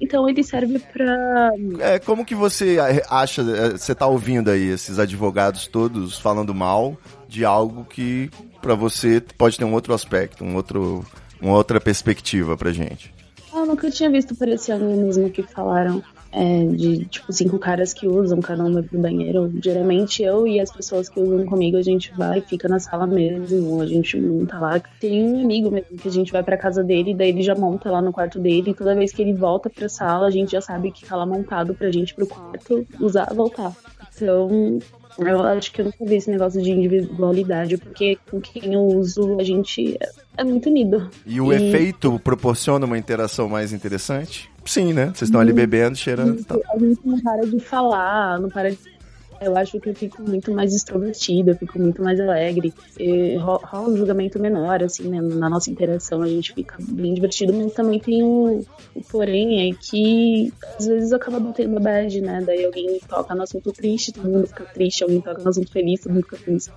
D: Então ele serve pra.
A: É, como que você acha, é, você tá ouvindo aí esses advogados todos falando mal de algo que pra você pode ter um outro aspecto, um outro, uma outra perspectiva pra gente?
D: Eu nunca tinha visto por esse ano mesmo que falaram é, de, tipo, cinco caras que usam, cada um vai pro banheiro. Geralmente eu e as pessoas que usam comigo, a gente vai, fica na sala mesmo, a gente monta lá. Tem um amigo mesmo que a gente vai pra casa dele, daí ele já monta lá no quarto dele, e toda vez que ele volta pra sala, a gente já sabe que tá lá montado pra gente pro quarto usar, voltar. Então, eu acho que eu nunca vi esse negócio de individualidade, porque com quem eu uso, a gente é, é muito unido.
A: E o efeito proporciona uma interação mais interessante? Sim, né? Vocês estão ali bebendo, cheirando e tal.
D: A gente não para de falar, não para de. Eu acho que eu fico muito mais extrovertida, eu fico muito mais alegre. E ro- rola um julgamento menor, assim, né? Na nossa interação a gente fica bem divertido, mas também tem o porém é que às vezes acaba batendo a bad, né? Daí alguém toca no assunto triste, todo mundo fica triste, alguém toca no assunto feliz, todo mundo fica feliz.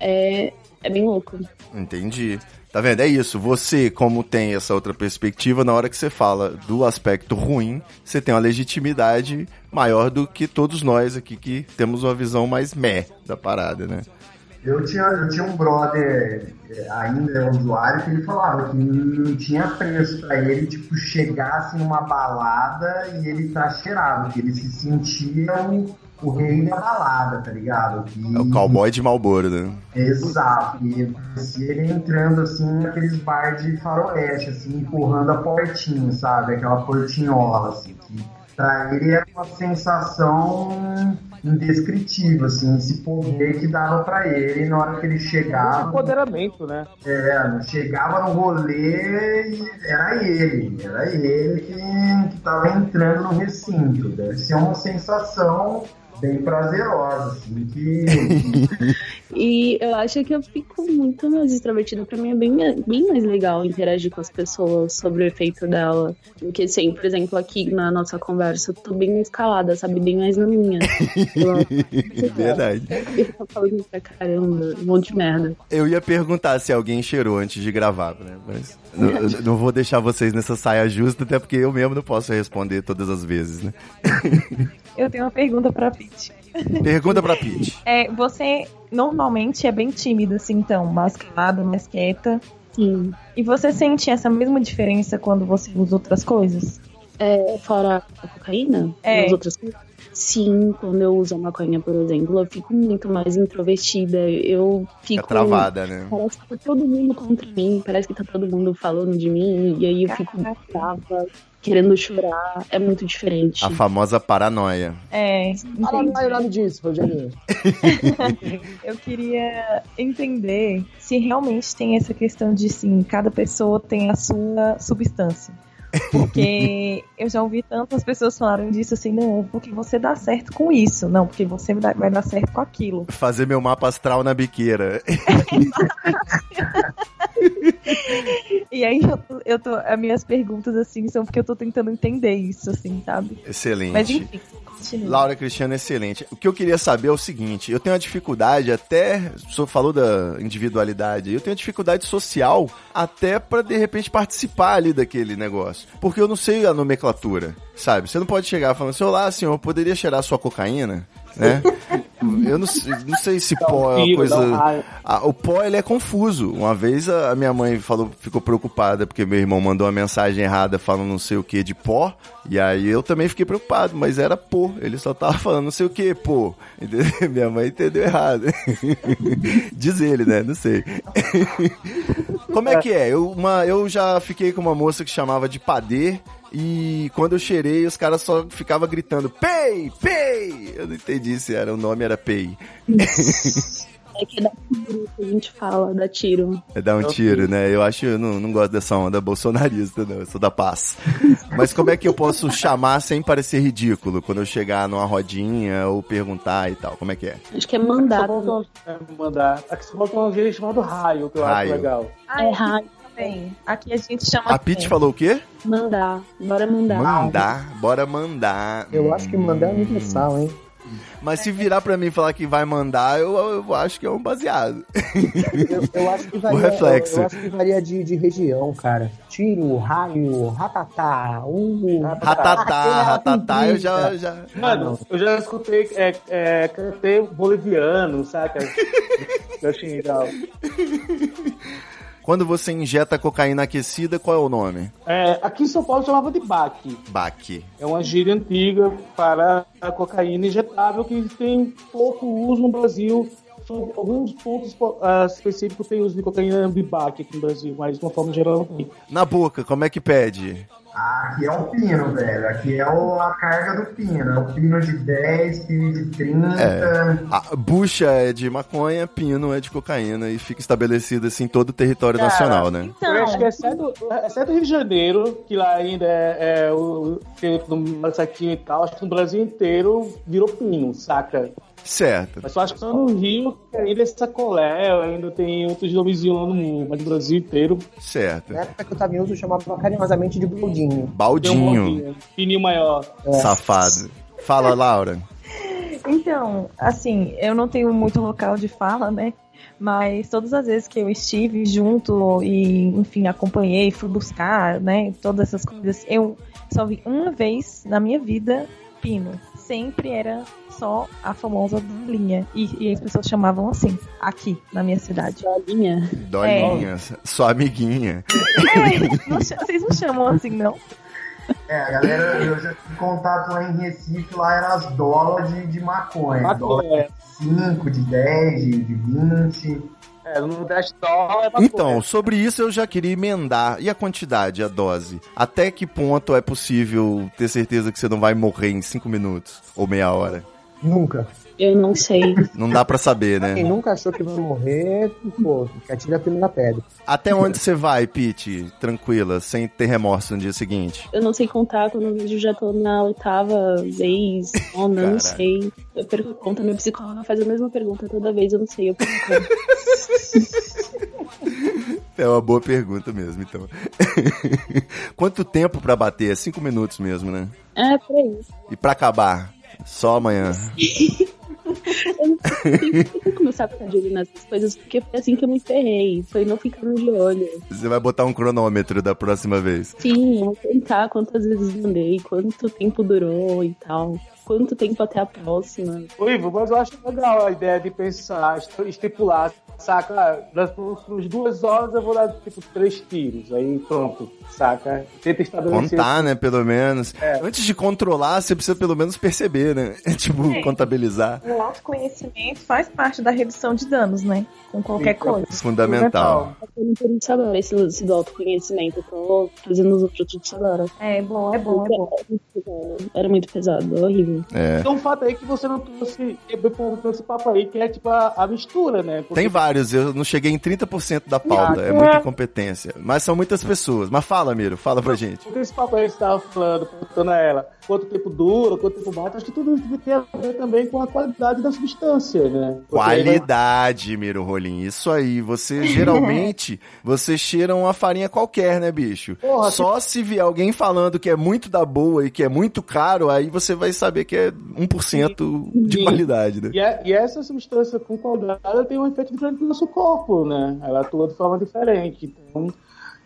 D: É, é bem louco.
A: Entendi. Tá vendo? É isso. Você, como tem essa outra perspectiva, na hora que você fala do aspecto ruim, você tem uma legitimidade maior do que todos nós aqui que temos uma visão mais meh da parada, né?
E: Eu tinha, eu tinha um brother, é, ainda é usuário, que ele falava que não tinha preço pra ele, tipo, chegasse numa balada e ele tá cheirado, que ele se sentia o, o rei da balada, tá ligado? Que,
A: É o cowboy de Malboro, né?
E: Exato, e parecia ele entrando assim naqueles bar de faroeste, assim, empurrando a portinha, sabe? Aquela portinhola, assim, que pra ele era uma sensação indescritível, assim, esse poder que dava pra ele na hora que ele chegava.
C: Empoderamento, né?
E: É, chegava no rolê e era ele, era ele que, que tava entrando no recinto. Deve ser uma sensação bem prazerosa, assim, que.
D: E eu acho que eu fico muito mais extrovertida. Pra mim é bem, bem mais legal interagir com as pessoas sobre o efeito dela. Do que assim, por exemplo, aqui na nossa conversa, eu tô bem escalada, sabe? Bem mais na minha.
A: Verdade.
D: Eu tô falando pra caramba, um monte de merda.
A: Eu ia perguntar se alguém cheirou antes de gravar, né? Mas não, não vou deixar vocês nessa saia justa, até porque eu mesmo não posso responder todas as vezes, né?
B: Eu tenho uma pergunta pra Pete.
A: Pergunta pra Pete.
B: É, você normalmente é bem tímida, assim, então, mais calada, mais quieta.
D: Sim.
B: E você sente essa mesma diferença quando você usa outras coisas?
D: É, fora a cocaína?
B: É.
D: As outras coisas? Sim, quando eu uso a maconha, por exemplo, eu fico muito mais introvertida. Eu fico.
A: Fica travada, né?
D: Parece que tá todo mundo contra mim, parece que tá todo mundo falando de mim, e aí eu fico brava, querendo chorar. É muito diferente.
A: A famosa paranoia.
B: É, entendi.
F: mais nome disso, Rogerinho.
B: Eu queria entender se realmente tem essa questão de, sim, cada pessoa tem a sua substância. Porque eu já ouvi tantas pessoas falarem disso assim, não, porque você dá certo com isso, não, porque você vai dar certo com aquilo.
A: Fazer meu mapa astral na biqueira.
B: E aí eu, tô- eu tô, as minhas perguntas assim são porque eu tô tentando entender isso, assim, sabe?
A: Excelente.
B: Mas enfim.
A: Laura Cristiano, excelente. O que eu queria saber é o seguinte: eu tenho uma dificuldade, até. O senhor falou da individualidade, eu tenho uma dificuldade social até pra de repente participar ali daquele negócio. Porque eu não sei a nomenclatura, sabe? Você não pode chegar falando assim: Olá, senhor, poderia cheirar sua cocaína? Né? Eu não, sei- não sei se pó é uma coisa. Ah, o pó ele é confuso. Uma vez a, a minha mãe falou, ficou preocupada porque meu irmão mandou uma mensagem errada falando não sei o que de pó. E aí eu também fiquei preocupado, mas era pô. Ele só tava falando não sei o que, pô. Entendeu? Minha mãe entendeu errado. Diz ele, né? Não sei. Como é que é? Eu, uma, eu já fiquei com uma moça que chamava de padê. E quando eu cheirei, os caras só ficavam gritando Pei! Pei! Eu não entendi se era o nome era Pei.
D: É que é da tiro que a gente fala, da tiro.
A: É dar um tiro, né? Eu acho, eu não, não gosto dessa onda bolsonarista, não. Eu sou da paz. Mas como é que eu posso chamar sem parecer ridículo quando eu chegar numa rodinha ou perguntar e tal? Como é que é?
D: Acho que é mandar.
C: É, mandar. Aqui só falta um jeito chamado raio, que eu
A: Raio.
C: acho legal.
B: Ah,
D: É raio.
B: também. Aqui a gente chama.
A: A Pete falou o quê?
D: Mandar. Bora mandar.
A: Mandar. Bora mandar.
F: Eu acho que mandar é universal, hein?
A: Mas se virar pra mim e falar que vai mandar, eu, eu acho que é um baseado.
F: Eu, eu acho que varia,
A: reflexo.
F: Eu, eu acho que varia de, de região, cara. Tiro, raio, ratatá, uh,
A: Ratatá, ratatá, eu já. já...
C: Mano, eu já escutei é, é, cantei boliviano, saca? eu achei legal.
A: Quando você injeta cocaína aquecida, qual é o nome?
C: É, aqui em São Paulo chamava de baque.
A: Baque.
C: É uma gíria antiga para a cocaína injetável que tem pouco uso no Brasil. São alguns pontos ah, específicos que tem uso de cocaína baque aqui no Brasil, mas de uma forma geral não tem.
A: Na boca, como é que pede?
E: Aqui é o pino, velho. Aqui é o- a carga do pino. É o pino de 10, pino de 30.
A: É. A bucha é de maconha, pino é de cocaína e fica estabelecido assim em todo o território
C: Cara,
A: nacional, né?
B: Então,
C: Eu acho que exceto, exceto Rio de Janeiro, que lá ainda é, é o feito no saquinho e tal, acho que no Brasil inteiro virou pino, saca?
A: Certo.
C: Mas só acho que só no Rio ainda é sacolé, ainda tem outros nomezinhos lá no mundo, mas no Brasil inteiro
A: Certo.
F: Na época que eu tava em uso, eu chamava carinhosamente de baldinho.
A: Baldinho,
C: pininho maior.
A: safado. Fala, Laura.
B: Então, assim, eu não tenho muito local de fala, né? Mas todas as vezes que eu estive junto e, enfim, acompanhei, fui buscar, né? Todas essas coisas, eu só vi uma vez na minha vida pino. Sempre era só a famosa linha. E, e as pessoas chamavam assim, aqui, na minha cidade.
D: Dolinha.
A: Dolinha, sua amiguinha.
B: É, não vocês não chamam assim, não?
E: É, a galera, eu já tive contato lá em Recife, lá eram as dólares de, de maconha. Dólar
C: Maconha.
E: de 5, de 10, de, de 20.
C: É, no Nordeste é.
A: Então, sobre isso eu já queria emendar. E a quantidade, a dose? Até que ponto é possível ter certeza que você não vai morrer em cinco minutos ou meia hora?
F: Nunca.
D: Eu não sei.
A: Não dá pra saber,
F: Quem
A: né?
F: nunca achou que vai morrer, pô, que atire a primeira pedra.
A: Até onde você vai, Pete? Tranquila, sem ter remorso no dia seguinte.
D: Eu não sei contar, quando eu vejo já tô na oitava vez, nona, eu não
A: Caraca.
D: sei. Eu perco conta, meu psicólogo faz a mesma pergunta toda vez, eu não sei, eu perco conta.
A: É uma boa pergunta mesmo, então. Quanto tempo pra bater? É cinco minutos mesmo, né?
D: É, por aí.
A: E pra acabar? Só amanhã.
D: Eu vou começar a ficar de olho nessas coisas, porque foi assim que eu me ferrei. Foi não ficando de olho.
A: Você vai botar um cronômetro da próxima vez.
D: Sim, eu vou contar quantas vezes mandei, quanto tempo durou e tal. Quanto tempo até a próxima.
C: Ô, Ivo, mas eu acho legal a ideia de pensar, est- estipular, saca? Das próximas duas horas eu vou dar, tipo, três tiros. Aí pronto, saca? Tenta estabelecer.
A: Contar, né, pelo menos.
C: É.
A: Antes de controlar, você precisa pelo menos perceber, né? tipo,
B: É.
A: contabilizar.
B: O autoconhecimento faz parte da redução de danos, né? Com qualquer
C: Sim,
B: coisa.
A: Fundamental.
D: Tô fazendo por isso agora, esse lance do autoconhecimento. Eu tô fazendo os outros tudo agora.
B: É bom, é bom, é bom.
D: Era muito pesado, horrível.
A: É.
C: Tem um fato aí que você não trouxe, é esse papo aí, que é tipo a, a mistura, né? Porque
A: Tem vários, eu não cheguei em 30% da pauta, é muita incompetência. Mas são muitas pessoas. Mas fala, Miro, fala pra gente.
C: Porque esse papo aí que você tava falando, perguntando a ela, quanto tempo dura, quanto tempo bate, acho que tudo isso tem a ver também com a qualidade da substância, né? Porque aí vai-
A: Qualidade, Miro Rolim. Isso aí. Você geralmente você cheira uma farinha qualquer, né, bicho?
C: Porra,
A: Só se vier alguém falando que é muito da boa e que é muito caro, aí você vai saber que é 1% de
C: Sim.
A: qualidade, né?
C: E, a- e essa substância com qualidade ela tem um efeito diferente no nosso corpo, né? Ela atua de forma diferente. Então,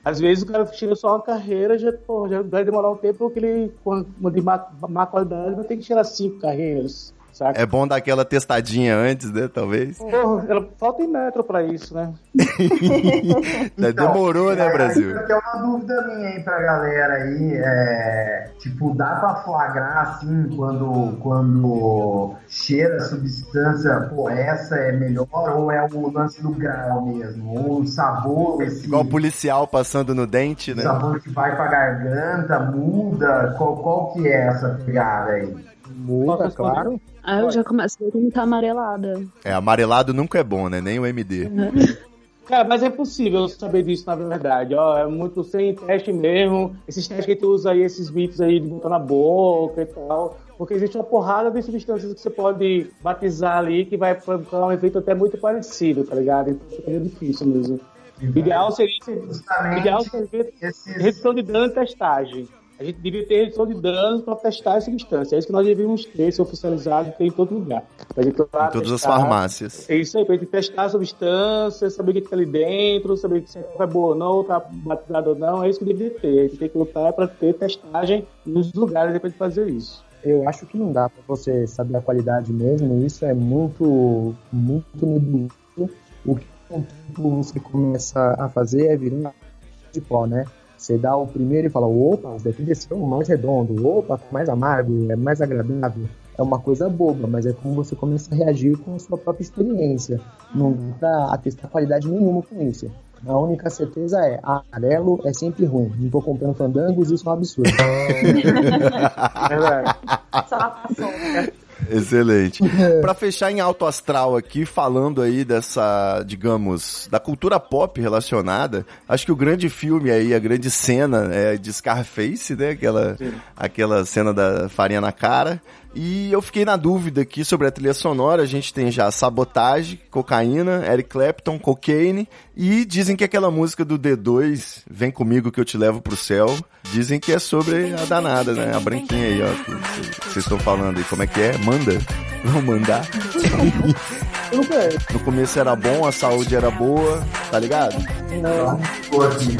C: às vezes o cara tira só uma carreira, já, pô, já vai demorar um tempo, porque ele, com uma de má, má qualidade, vai ter que tirar cinco carreiras, saca?
A: É bom dar aquela testadinha antes, né? Talvez.
C: Porra, ela, falta em metro pra isso, né?
A: Demorou, né,
E: é,
A: Brasil?
E: Tem uma dúvida minha aí pra galera aí. É, tipo, dá pra flagrar assim quando, quando cheira a substância, pô, essa é melhor ou é o lance do grau mesmo? Ou o sabor, esse
A: Igual policial passando no dente, né?
E: sabor que vai pra garganta, muda? Qual, qual que é essa pegada aí?
F: Muda, claro.
D: Aí eu já começo a ver tá amarelada.
A: É, amarelado nunca é bom, né? Nem o MD.
C: Cara, mas é impossível saber disso na verdade. Ó, é muito sem teste mesmo. Esses testes que tu usa aí, esses mitos aí de botar na boca e tal. Porque existe uma porrada de substâncias que você pode batizar ali que vai provocar um efeito até muito parecido, tá ligado? Então fica meio difícil mesmo. O ideal seria, ideal seria
E: esses,
C: redução de dano e testagem. A gente devia ter redução de danos para testar essa substância. É isso que nós devíamos ter, ser oficializado, ter em todo lugar. Pra gente lá
A: Em todas as
C: testar.
A: farmácias.
C: É isso aí, pra gente testar a substância, saber o que tá ali dentro, saber se é boa ou não, tá batizado ou não, é isso que deveria ter. A gente tem que lutar para ter testagem nos lugares depois de fazer isso.
F: Eu acho que não dá pra você saber a qualidade mesmo. Isso é muito, muito nebuloso. O que com o tempo você começa a fazer é virar de pó, né? Você dá o primeiro e fala, opa, esse daqui desceu mais redondo, opa, tá mais amargo, é mais agradável. É uma coisa boba, mas é como você começa a reagir com a sua própria experiência. Não dá pra atestar qualidade nenhuma com isso. A única certeza é, amarelo é sempre ruim. Não tô comprando fandangos, isso é um absurdo.
C: Verdade.
B: Só paçoca.
A: Excelente. Pra fechar em alto astral aqui, falando aí dessa, digamos, da cultura pop relacionada, acho que o grande filme aí, a grande cena é de Scarface, né? Aquela, aquela cena da farinha na cara. E eu fiquei na dúvida aqui sobre a trilha sonora. A gente tem já Sabotagem, Cocaína, Eric Clapton, Cocaine. E dizem que aquela música do D2, Vem Comigo Que Eu Te Levo Pro Céu, dizem que é sobre a danada, né? A branquinha aí, ó, que que vocês estão falando aí. Como é que é? Manda. Vamos mandar. No começo era bom, a saúde era boa, tá ligado?
E: Pô, aqui.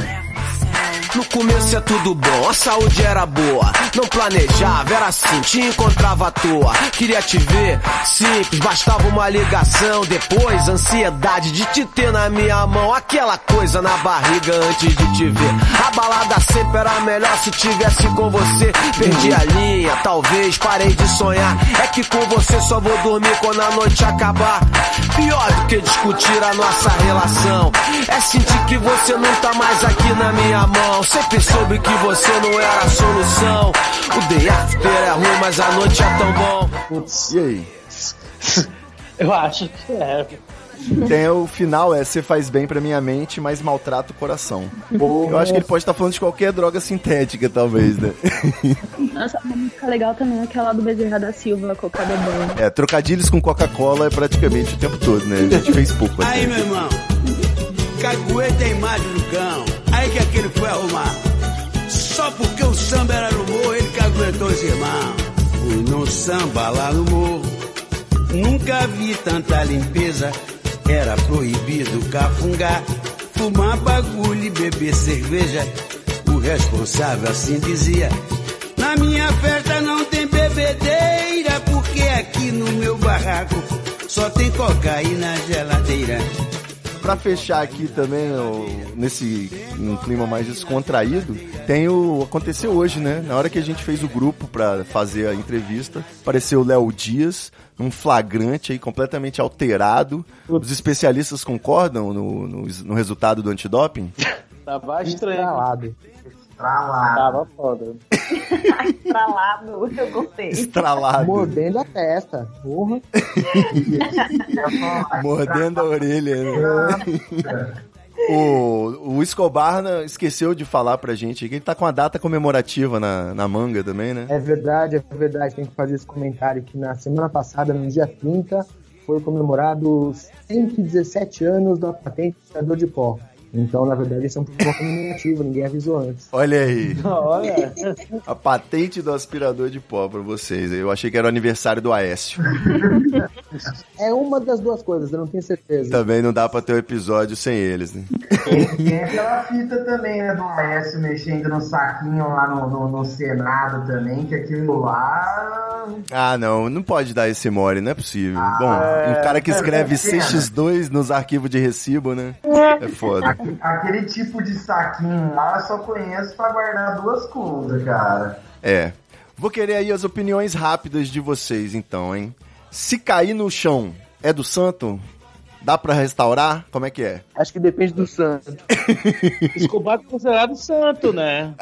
H: No começo é tudo bom, a saúde era boa. Não planejava, era assim, te encontrava à toa. Queria te ver, simples, bastava uma ligação. Depois, ansiedade de te ter na minha mão. Aquela coisa na barriga antes de te ver. A balada sempre era melhor se tivesse com você. Perdi a linha, talvez parei de sonhar. É que com você só vou dormir quando a noite acabar. Pior do que discutir a nossa relação. É sentir que você não tá mais aqui na minha mão. Sempre soube que você não era a solução. O day after é ruim, mas a noite é tão bom.
A: E aí?
C: Eu acho que é.
A: Tem o final, é Você faz bem pra minha mente, mas maltrata o coração. Eu acho que ele pode estar falando de qualquer droga sintética, talvez, né?
D: Nossa, uma música legal também é aquela do Bezerra da Silva, Cocada Bom.
A: É, trocadilhos com Coca-Cola é praticamente o tempo todo, né? A gente fez pouco.
G: Aí,
A: até.
G: meu irmão, cagueta é imagem no cão. Aí que aquele foi arrumar. Só porque o samba era no morro, ele caguetou os irmãos. Fui no samba lá no morro. Nunca vi tanta limpeza. Era proibido cafungar, fumar bagulho e beber cerveja. O responsável assim dizia: Na minha festa não tem bebedeira, porque aqui no meu barraco só tem cocaína geladeira.
A: Pra fechar aqui também, o- nesse um clima mais descontraído, tem o. Aconteceu hoje, né? Na hora que a gente fez o grupo pra fazer a entrevista, apareceu o Léo Dias, um flagrante aí completamente alterado. Os especialistas concordam no, no, no resultado do antidoping?
C: Tava estranho.
F: Estralado.
E: Estralado.
C: Tava foda.
B: Estralado, eu gostei.
A: Estralado.
F: Mordendo a testa. Porra.
A: Mordendo a orelha, né? O, o Escobar né, esqueceu de falar pra gente que ele tá com a data comemorativa na, na manga também, né?
F: É verdade, é verdade. Tem que fazer esse comentário que na semana passada, no dia 30, foi comemorado os 117 anos da patente do de pó. Então, na verdade, isso é um programa comemorativo, ninguém avisou antes.
A: Olha aí,
C: Olha.
A: a patente do aspirador de pó pra vocês. Eu achei que era o aniversário do Aécio.
F: É uma das duas coisas, eu não tenho certeza.
A: Também não dá pra ter um episódio sem eles, né?
E: Tem, aquela fita também, né, do Aécio mexendo no saquinho lá no, no, no Senado também, que aquilo lá.
A: Ah, não, não pode dar esse mole, não é possível. Bom, um cara que escreve
E: é pena.
A: CX2 nos arquivos de recibo, né? É foda.
E: Aquele tipo de saquinho lá eu só conheço pra guardar duas coisas, cara.
A: É. Vou querer aí as opiniões rápidas de vocês, então, hein? Se cair no chão, é do santo? Dá pra restaurar? Como é que é?
F: Acho que depende do santo.
C: Escobar é considerado santo, né?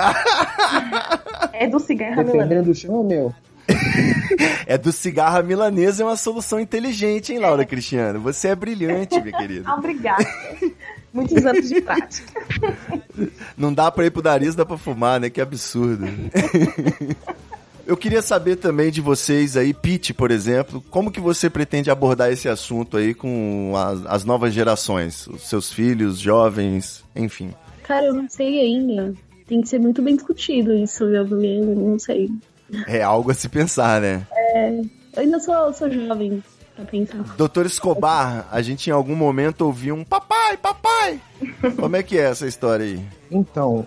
B: É do cigarro milanês.
F: Dependendo do chão, meu.
A: É do cigarro milanesa, é uma solução inteligente, hein, Laura Cristiano? Você é brilhante, minha querida.
B: Ah, obrigada. Muitos anos de prática.
A: Não dá pra ir pro nariz, dá pra fumar, né? Que absurdo. Eu queria saber também de vocês aí, Pete, por exemplo, como que você pretende abordar esse assunto aí com as, as novas gerações? Os seus filhos, jovens, enfim.
D: Cara, eu não sei ainda. Tem que ser muito bem discutido isso, eu não sei.
A: É algo a se pensar, né?
D: Eu ainda sou, sou jovem pra pensar.
A: Doutor Escobar, a gente em algum momento ouviu um papai, papai! Como é que é essa história aí?
F: Então,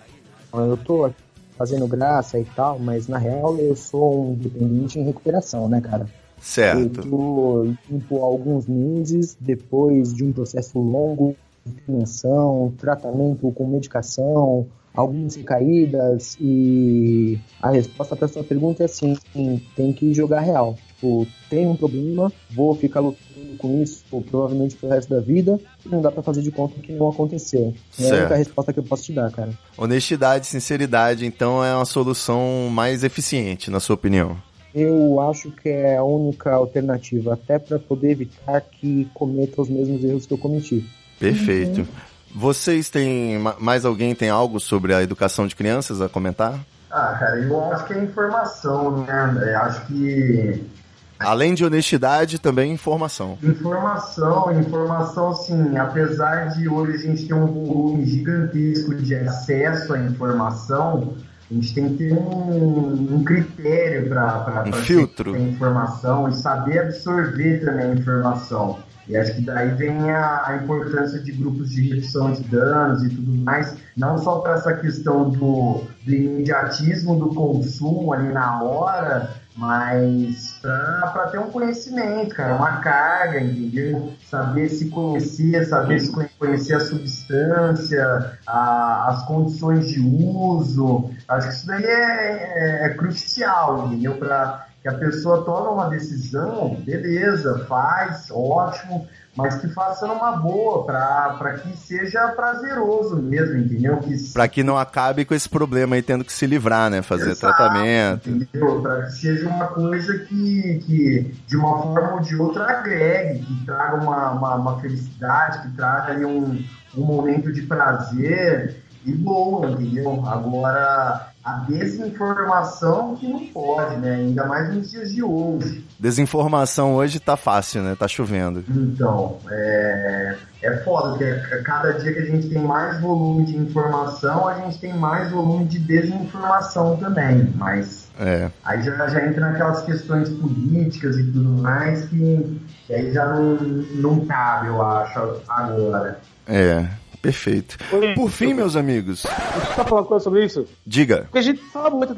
F: eu tô fazendo graça e tal, mas na real eu sou um dependente em recuperação, né, cara? Eu
A: Certo.
F: tô limpo alguns meses, depois de um processo longo de intervenção, tratamento com medicação, algumas recaídas, e a resposta para sua pergunta é sim, tem que jogar real. Tipo, tem um problema, vou ficar lutando com isso provavelmente pro resto da vida, e não dá para fazer de conta que não aconteceu. É a
A: Certo.
F: única resposta que eu posso te dar, cara.
A: Honestidade, sinceridade, então é uma solução mais eficiente, na sua opinião.
F: Eu acho que é a única alternativa, até para poder evitar que cometa os mesmos erros que eu cometi.
A: Perfeito. Vocês têm. ma- Mais alguém tem algo sobre a educação de crianças a comentar?
E: Ah, cara, eu acho que é informação, né? Eu acho que
A: Além de honestidade, também informação.
E: Informação, informação assim, apesar de hoje a gente ter um volume gigantesco de acesso à informação, a gente tem que ter um, um critério para
A: Um filtro.
E: a informação e saber absorver também a informação. E acho que daí vem a, a importância de grupos de redução de danos e tudo mais, não só para essa questão do, do imediatismo do consumo ali na hora, mas para ter um conhecimento, cara, uma carga, entendeu? Saber se conhecer, saber se conhe- conhecer a substância, a- as condições de uso. Acho que isso daí é, é- é crucial, entendeu? Para que a pessoa toma uma decisão, beleza, faz, ótimo, mas que faça numa boa, para que seja prazeroso mesmo, entendeu? Que
A: Pra que não acabe com esse problema aí tendo que se livrar, né? Fazer
E: Exato,
A: tratamento.
E: Para que seja uma coisa que, que, de uma forma ou de outra, agregue, que traga uma, uma, uma felicidade, que traga ali um, um momento de prazer e boa, entendeu? Agora, a desinformação que não pode, né? Ainda mais nos dias de hoje.
A: Desinformação hoje tá fácil, né? Tá chovendo.
E: Então, é, é foda, porque a cada dia que a gente tem mais volume de informação, a gente tem mais volume de desinformação também. Mas
A: É.
E: aí já, já entra naquelas questões políticas e tudo mais que, que aí já não, não cabe, eu acho, agora.
A: É. Perfeito. Por fim, meus amigos,
C: só falar uma coisa sobre isso.
A: diga.
C: Porque a gente fala muito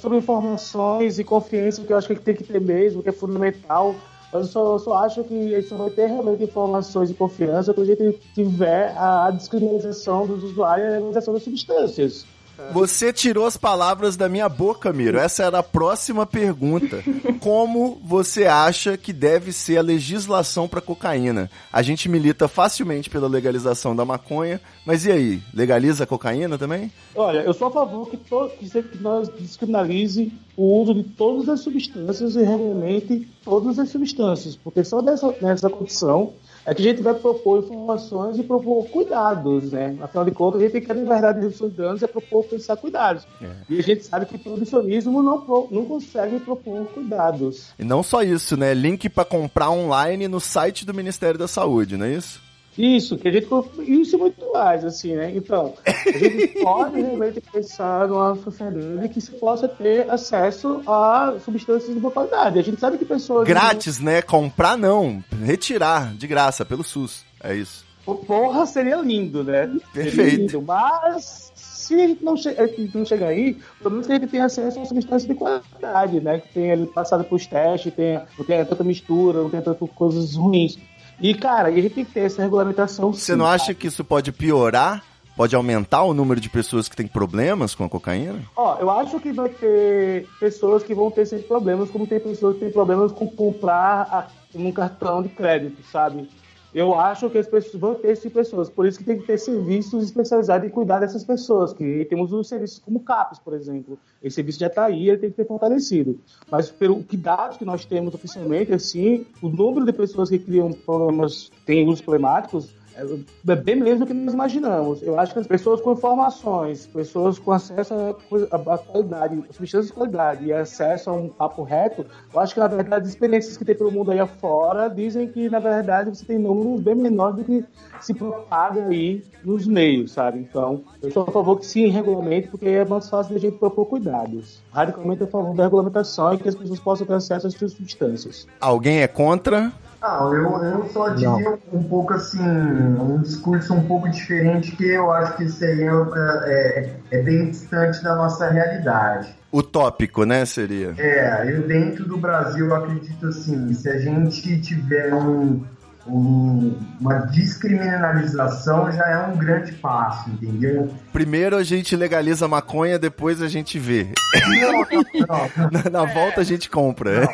C: sobre informações e confiança, que eu acho que tem que ter mesmo, que é fundamental. Mas eu só, eu só acho que a gente só vai ter realmente informações e confiança quando a gente tiver a descriminalização dos usuários e a legalização das substâncias.
A: Você tirou as palavras da minha boca, Miro. Essa era a próxima pergunta. Como você acha que deve ser a legislação para cocaína? A gente milita facilmente pela legalização da maconha, mas e aí? Legaliza a cocaína também?
C: Olha, eu sou a favor que, to, que, nós descriminalize o uso de todas as substâncias e regulamente todas as substâncias, porque só nessa, nessa condição é que a gente vai propor informações e propor cuidados, né? Afinal de contas, a gente quer, na verdade, redução de danos é propor pensar cuidados. E a gente sabe que o proibicionismo não, não consegue propor cuidados.
A: E não só isso, né? Link para comprar online no site do Ministério da Saúde, não é isso?
C: Isso, que a gente. Isso e muito mais, assim, né? Então, a gente pode realmente pensar numa sociedade que se possa ter acesso a substâncias de boa qualidade. A gente sabe que pessoas.
A: Grátis, né? Comprar não, retirar de graça pelo SUS. É isso.
C: Porra, seria lindo, né?
A: Perfeito.
C: lindo, mas se a gente não, che a gente não chegar aí, pelo menos que a gente tenha acesso a uma substância de qualidade, né? Que tenha passado pelos testes, tenha, não tenha tanta mistura, não tenha tantas coisas ruins. E, cara, e a gente tem que ter essa regulamentação.
A: Você não acha que isso pode piorar? Pode aumentar o número de pessoas que têm problemas com a cocaína?
C: Ó, eu acho que vai ter pessoas que vão ter sempre problemas, como tem pessoas que têm problemas com comprar a, num cartão de crédito, sabe? Eu acho que as pessoas vão ter essas pessoas, por isso que tem que ter serviços especializados em cuidar dessas pessoas, que temos os serviços como CAPES, por exemplo. Esse serviço já está aí, ele tem que ser fortalecido. Mas pelo que dados que nós temos oficialmente, assim, o número de pessoas que criam problemas, têm usos problemáticos, é bem menos do que nós imaginamos. Eu acho que as pessoas com informações, pessoas com acesso a qualidade, substâncias de qualidade e acesso a um papo reto, eu acho que na verdade as experiências que tem pelo mundo aí afora dizem que na verdade você tem números bem menores do que se propaga aí nos meios, sabe? Então, eu sou a favor que sim, regulamente, porque é mais fácil da gente propor cuidados. Radicalmente a favor da regulamentação e que as pessoas possam ter acesso às suas substâncias.
A: Alguém é contra?
E: Não, eu, eu só diria um pouco assim, um discurso um pouco diferente, que eu acho que isso aí é, é, é bem distante da nossa realidade.
A: Utópico, né? Seria.
E: É, eu dentro do Brasil eu acredito assim, se a gente tiver um, um- uma descriminalização já é um grande passo, entendeu?
A: Primeiro a gente legaliza a maconha, depois a gente vê.
E: Não, não,
A: Na, na volta a gente compra.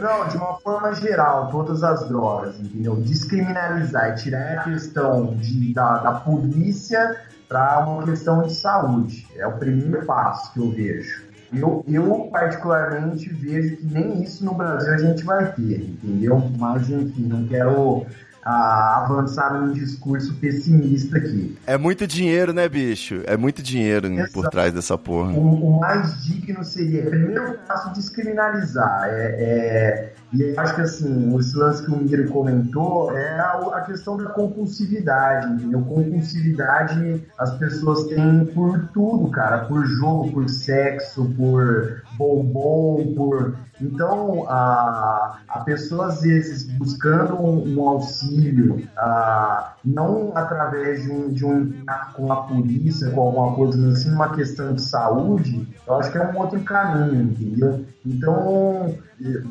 E: Não, de uma forma geral, todas as drogas, entendeu? Descriminalizar e tirar a questão de, da, da polícia para uma questão de saúde. É o primeiro passo que eu vejo. Eu, eu, particularmente, vejo que nem isso no Brasil a gente vai ter, entendeu? Mas, enfim, não quero ah, avançar num discurso pessimista aqui.
A: É muito dinheiro, né, bicho? É muito dinheiro por trás dessa porra.
E: O, o mais digno seria, primeiro passo, descriminalizar. É, é, e eu acho que assim, esse lance que o Miro comentou é a, a questão da compulsividade, entendeu? Compulsividade as pessoas têm por tudo, cara, por jogo, por sexo, por bombom, por. Então, a, a pessoa, às vezes, buscando um, um auxílio, ah, não através de um, de um com a polícia, com alguma coisa, mas assim, uma questão de saúde, eu acho que é um outro caminho, entendeu? Então,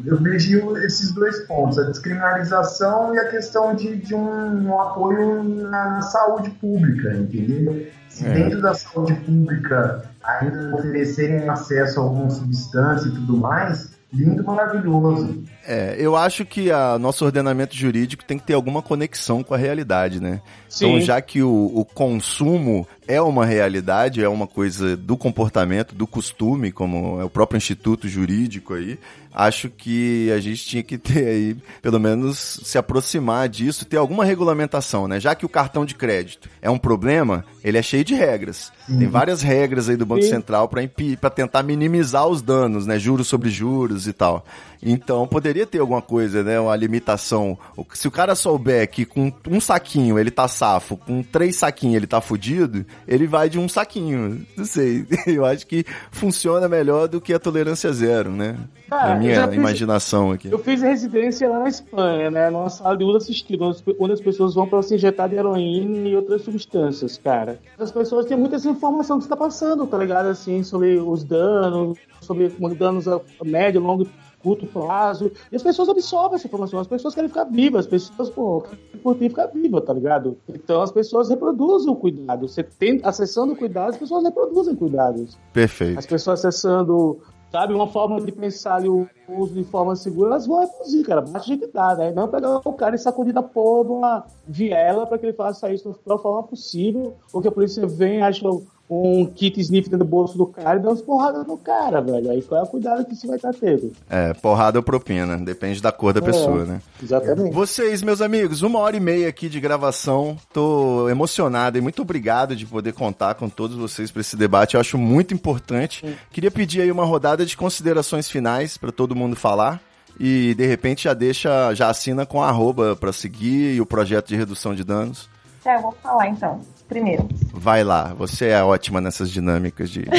E: eu vejo esses dois pontos, a descriminalização e a questão de, de um, um apoio na, na saúde pública, entendeu? Se
A: É.
E: dentro da saúde pública ainda oferecerem acesso a alguma substância e tudo mais, lindo, maravilhoso.
A: É, eu acho que a nosso ordenamento jurídico tem que ter alguma conexão com a realidade, né?
C: Sim.
A: Então, já que o, o consumo é uma realidade, é uma coisa do comportamento, do costume, como é o próprio instituto jurídico aí, acho que a gente tinha que ter aí, pelo menos, se aproximar disso, ter alguma regulamentação, né? Já que o cartão de crédito é um problema, ele é cheio de regras. Tem várias regras aí do Banco
C: Sim.
A: Central para tentar minimizar os danos, né? Juros sobre juros e tal. Então poderia ter alguma coisa, né? Uma limitação. Se o cara souber que com um saquinho ele tá safo, com três saquinhos ele tá fudido, ele vai de um saquinho. Não sei. Eu acho que funciona melhor do que a tolerância zero, né?
C: Ah, eu
A: minha
C: fiz-
A: imaginação aqui.
C: Eu fiz residência lá na Espanha, né? Numa sala de uso assistido, onde as- pessoas vão para se injetar de heroína e outras substâncias, cara. As pessoas têm muita essa informação que está passando, tá ligado? Assim, sobre os danos, sobre danos a médio, longo curto prazo. E as pessoas absorvem essa informação. As pessoas querem ficar vivas. As pessoas, pô, querem curtir ficar viva, tá ligado? Então as pessoas reproduzem o cuidado. Você tem, acessando o cuidado, as pessoas reproduzem cuidados.
A: Perfeito.
C: As pessoas acessando, sabe, uma forma de pensar ali o uso de forma segura, elas vão reproduzir, cara. Basta de que dá, né? Não pegar o cara e sacudir da porra de uma viela pra que ele faça isso da pior forma possível, porque a polícia vem, acha um kit sniff dentro do bolso do cara e dá umas porradas no cara, velho. Aí qual é o cuidado que você vai estar tendo?
A: É, porrada ou propina, depende da cor da
C: É.
A: pessoa, né?
C: Exatamente.
A: Vocês, meus amigos, uma hora e meia aqui de gravação. Tô emocionado e muito obrigado de poder contar com todos vocês para esse debate. Eu acho muito importante. Queria pedir aí uma rodada de considerações finais para todo mundo falar. E de repente já deixa, já assina com a arroba para seguir e o projeto de redução de danos.
B: Tá, eu vou falar então. Primeiro.
A: Vai lá, você é ótima nessas dinâmicas de.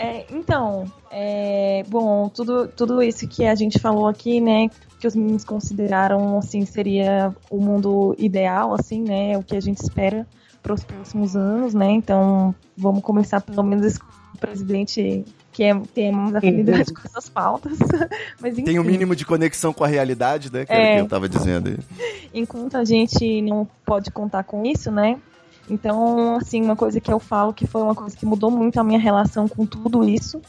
B: É, então, é, bom, tudo, tudo isso que a gente falou aqui, né, que os meninos consideraram, assim, seria o mundo ideal, assim, né, o que a gente espera para os próximos anos, né, então vamos começar pelo menos com o presidente que é, tem mais afinidade com essas pautas, mas enfim.
A: Tem um mínimo de conexão com a realidade, né? Que era o
B: É.
A: que eu tava dizendo aí.
B: enquanto a gente não pode contar com isso, né? Então, assim, uma coisa que eu falo que foi uma coisa que mudou muito a minha relação com tudo isso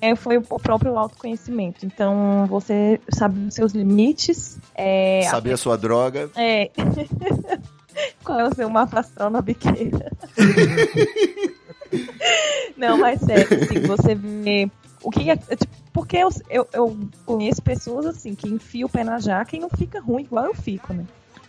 B: é, foi o próprio autoconhecimento. Então, você sabe os seus limites. É,
A: Saber a sua droga.
B: é. Qual é o seu mapa astral na biqueira? Não, mas sério, assim, você vê. O que é. é, tipo, porque eu, eu, eu conheço pessoas assim que enfiam o pé na jaca e não fica ruim igual eu fico, né?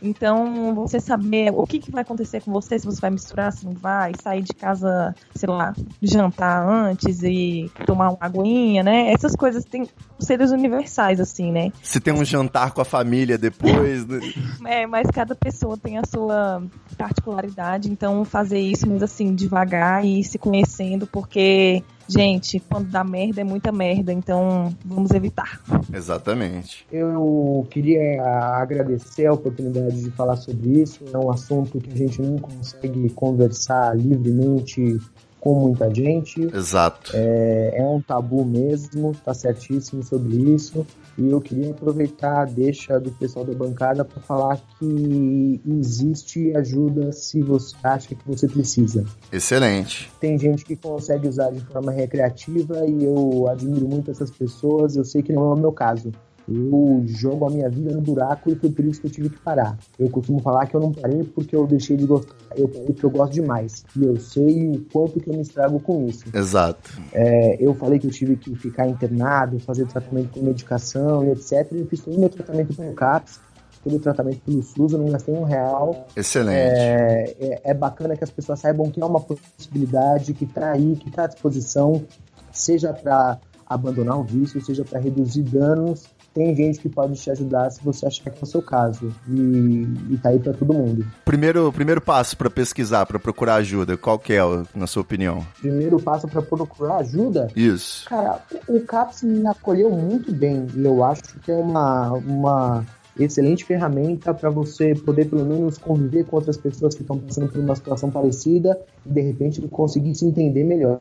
B: Então, você saber o que, que vai acontecer com você, se você vai misturar, se não vai, sair de casa, sei lá, jantar antes e tomar uma aguinha, né? Essas coisas têm seres universais, assim, né?
A: Se tem um jantar com a família depois. né?
B: É, mas cada pessoa tem a sua particularidade, então fazer isso, mas assim, devagar e ir se conhecendo, porque, gente, quando dá merda é muita merda, então vamos evitar.
A: Exatamente.
F: Eu queria agradecer a oportunidade de falar sobre isso. É um assunto que a gente não consegue conversar livremente com muita gente.
A: Exato.
F: É, é um tabu mesmo, tá certíssimo sobre isso. E eu queria aproveitar a deixa do pessoal da bancada para falar que existe ajuda se você acha que você precisa.
A: Excelente.
F: Tem gente que consegue usar de forma recreativa e eu admiro muito essas pessoas. Eu sei que não é o meu caso. Eu jogo a minha vida no buraco e foi por isso que eu tive que parar. Eu costumo falar que eu não parei porque eu deixei de gostar. Eu parei porque eu gosto demais. E eu sei o quanto que eu me estrago com isso.
A: Exato.
F: É, eu falei que eu tive que ficar internado, fazer tratamento com medicação e etc. Eu fiz todo o meu tratamento pelo CAPS, todo o tratamento pelo SUS, eu não gastei um real.
A: Excelente.
F: É, é, é bacana que as pessoas saibam que é uma possibilidade, que está aí, que está à disposição, seja para abandonar o vício, seja para reduzir danos. Tem gente que pode te ajudar se você achar que é o seu caso. E, e tá aí para todo mundo.
A: Primeiro, primeiro passo para pesquisar, para procurar ajuda, qual que é, na sua opinião?
F: Primeiro passo para procurar ajuda
A: Isso.
F: Cara, o CAPS me acolheu muito bem e eu acho que é uma, uma excelente ferramenta para você poder pelo menos conviver com outras pessoas que estão passando por uma situação parecida e de repente conseguir se entender melhor.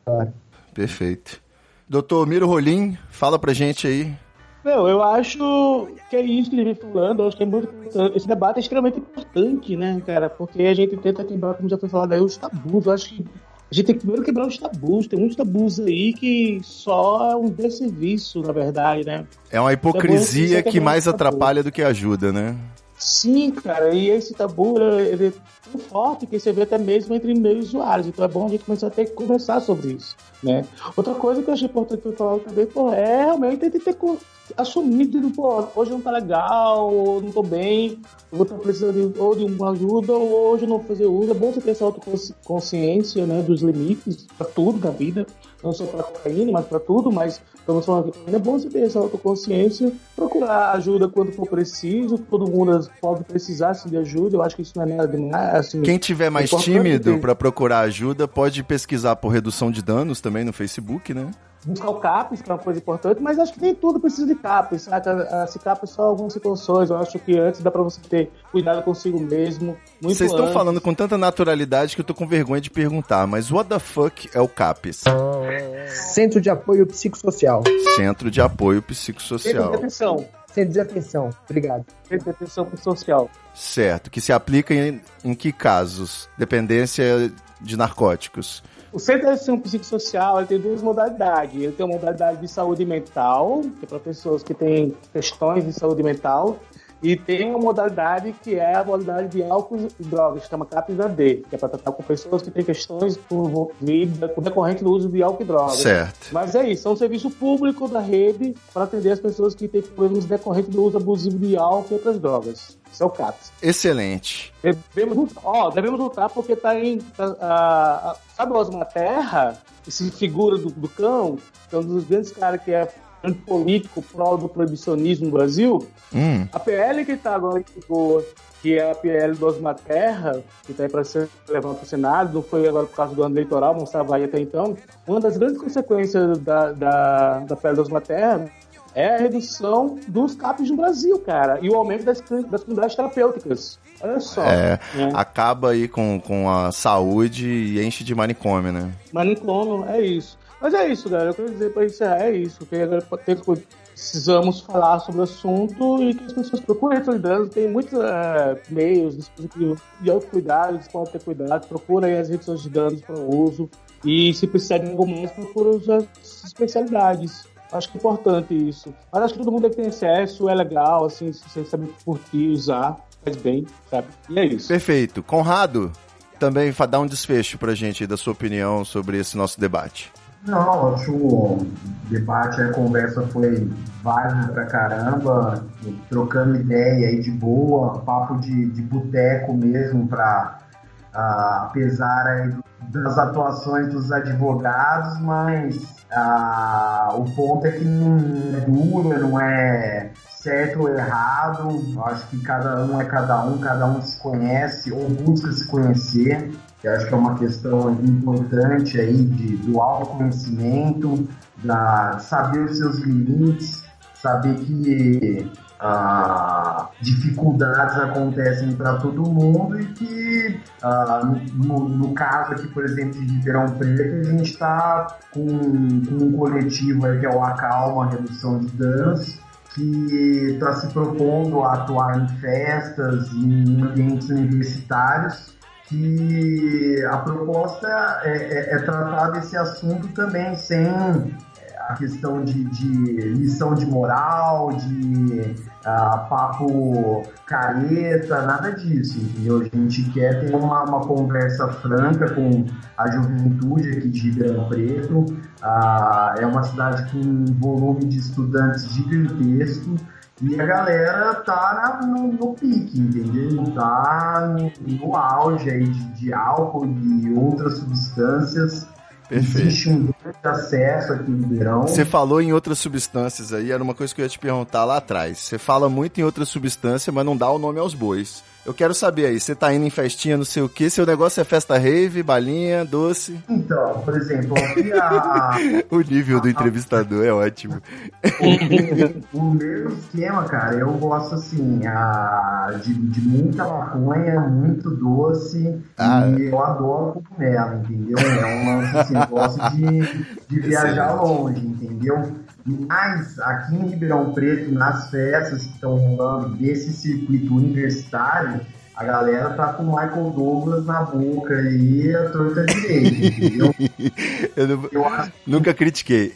A: Perfeito. Doutor Miro Rolim, fala pra gente aí.
C: Meu, eu acho que é isso que ele vem falando. Eu acho que é muito. Esse debate é extremamente importante, né, cara? Porque a gente tenta quebrar, como já foi falado aí, os tabus. Eu acho que gente tem que primeiro quebrar os tabus. Tem muitos tabus aí que só é um desserviço, na verdade, né?
A: É uma hipocrisia
C: Tá
A: que mais atrapalha do que ajuda, né?
C: Sim, cara, e esse tabu ele é tão forte que você vê até mesmo entre meus usuários. Então é bom a gente começar a ter que conversar sobre isso, né? Outra coisa que eu achei importante falar também, pô, é realmente ter, ter assumido, pô, hoje não tá legal, ou não tô bem, vou estar precisando de, ou de uma ajuda, ou hoje não fazer uso. É bom você ter essa autoconsciência, né, dos limites pra tudo da vida, não só pra cocaína, mas pra tudo, mas estamos falando aqui, é bom você ter essa autoconsciência, procurar ajuda quando for preciso, todo mundo pode precisar sim, de ajuda, eu acho que isso não é nada demais, assim,
A: Quem tiver mais tímido pra procurar ajuda, pode pesquisar por redução de danos também no Facebook, né?
C: Buscar o CAPES, que é uma coisa importante, mas acho que nem tudo precisa de CAPES, saca? A- Se CAPES só algumas situações, eu acho que antes dá pra você ter cuidado consigo mesmo, muito
A: Vocês estão falando com tanta naturalidade que eu tô com vergonha de perguntar, mas what the fuck é o CAPES?
F: Centro de Apoio Psicossocial.
A: Centro de Apoio
C: Centro
A: Psicossocial.
C: de atenção,
F: Centro de Atenção. Obrigado.
C: centro de atenção social.
A: Certo. Que se aplica em, em que casos? Dependência de narcóticos.
C: O Centro de Atenção Psicossocial ele tem duas modalidades. Ele tem uma modalidade de saúde mental, que é para pessoas que têm questões de saúde mental, e tem uma modalidade que é a modalidade de álcool e drogas, que chama CAPS-AD, que é para tratar com pessoas que têm questões por vida decorrente do uso de álcool e drogas.
A: Certo.
C: Mas é isso, é um serviço público da rede para atender as pessoas que têm problemas decorrentes do uso abusivo de álcool e outras drogas. Isso é o CAPS.
A: Excelente.
C: Devemos lutar, ó, devemos lutar porque tá em. tá, a- a- sabe o Osmar Terra? Esse figura do, do cão, que é um dos grandes caras que é político pró do proibicionismo no Brasil.
A: Hum.
C: A PL que tá agora em vigor, que é a PL do Osmar Terra, que tá aí para ser levado para o Senado, não foi agora por causa do ano eleitoral, não estava aí até então. Uma das grandes consequências da, da, da PL do Osmar Terra é a redução dos CAPs no Brasil, cara, e o aumento das, das comunidades terapêuticas. Olha só.
A: É,
C: né?
A: acaba aí com, com a saúde e enche de manicômio, né?
C: Manicômio, é isso. Mas é isso, galera. Eu quero dizer pra encerrar, é isso. Que agora tem que- precisamos falar sobre o assunto e que as pessoas procurem solidaridade. Tem muitos é, meios, dispositivos de autocuidado, eles podem ter cuidado. Procura aí as reduções de danos para uso. E se precisar de algo mais, procura as especialidades. Acho que é importante isso. Mas acho que todo mundo deve ter acesso, é legal, assim, se você sabe curtir, usar, faz bem, sabe? E é isso.
A: Perfeito. Conrado, também dá um desfecho pra gente da sua opinião sobre esse nosso debate.
E: Não, acho o debate, a conversa foi válida pra caramba, trocando ideia aí de boa, papo de, de boteco mesmo, pra, ah, apesar aí das atuações dos advogados, mas ah, o ponto é que não é dura, não é certo ou errado, acho que cada um é cada um, cada um se conhece ou busca se conhecer. Eu acho que é uma questão importante aí de, do autoconhecimento, da saber os seus limites, saber que ah, dificuldades acontecem para todo mundo e que ah, no, no caso aqui, por exemplo, de Ribeirão Preto, a gente está com, com um coletivo aí que é o Acalma Redução de Danos, que está se propondo a atuar em festas, em ambientes universitários, que a proposta é, é- é tratar desse assunto também sem a questão de, de lição de moral, de ah, papo careta, nada disso, entendeu? A gente quer ter uma, uma conversa franca com a juventude aqui de Ribeirão Preto. Ah, é uma cidade com um volume de estudantes gigantesco e a galera tá na- no, no pique, entendeu? Tá no, no auge aí de, de álcool e outras substâncias.
A: Perfeito.
E: Existe um grande acesso aqui em Ribeirão.
A: Você falou em outras substâncias aí, era uma coisa que eu ia te perguntar lá atrás. Você fala muito em outras substâncias, mas não dá o nome aos bois. Eu quero saber aí, você tá indo em festinha, não sei o que, seu negócio é festa rave, balinha, doce.
E: Então, por exemplo, aqui a,
A: O nível do entrevistador é ótimo.
E: o meu esquema, cara, eu gosto assim, a, de, de muita maconha, muito doce,
A: Ah.
E: e eu adoro cogumelo, entendeu? É um lance assim, eu gosto de, de viajar longe, entendeu? Mas aqui em Ribeirão Preto, nas festas que estão rolando desse circuito universitário, a galera tá com o Michael Douglas na boca aí, a torta direita, entendeu?
A: Eu, não-
E: Eu acho
A: nunca critiquei.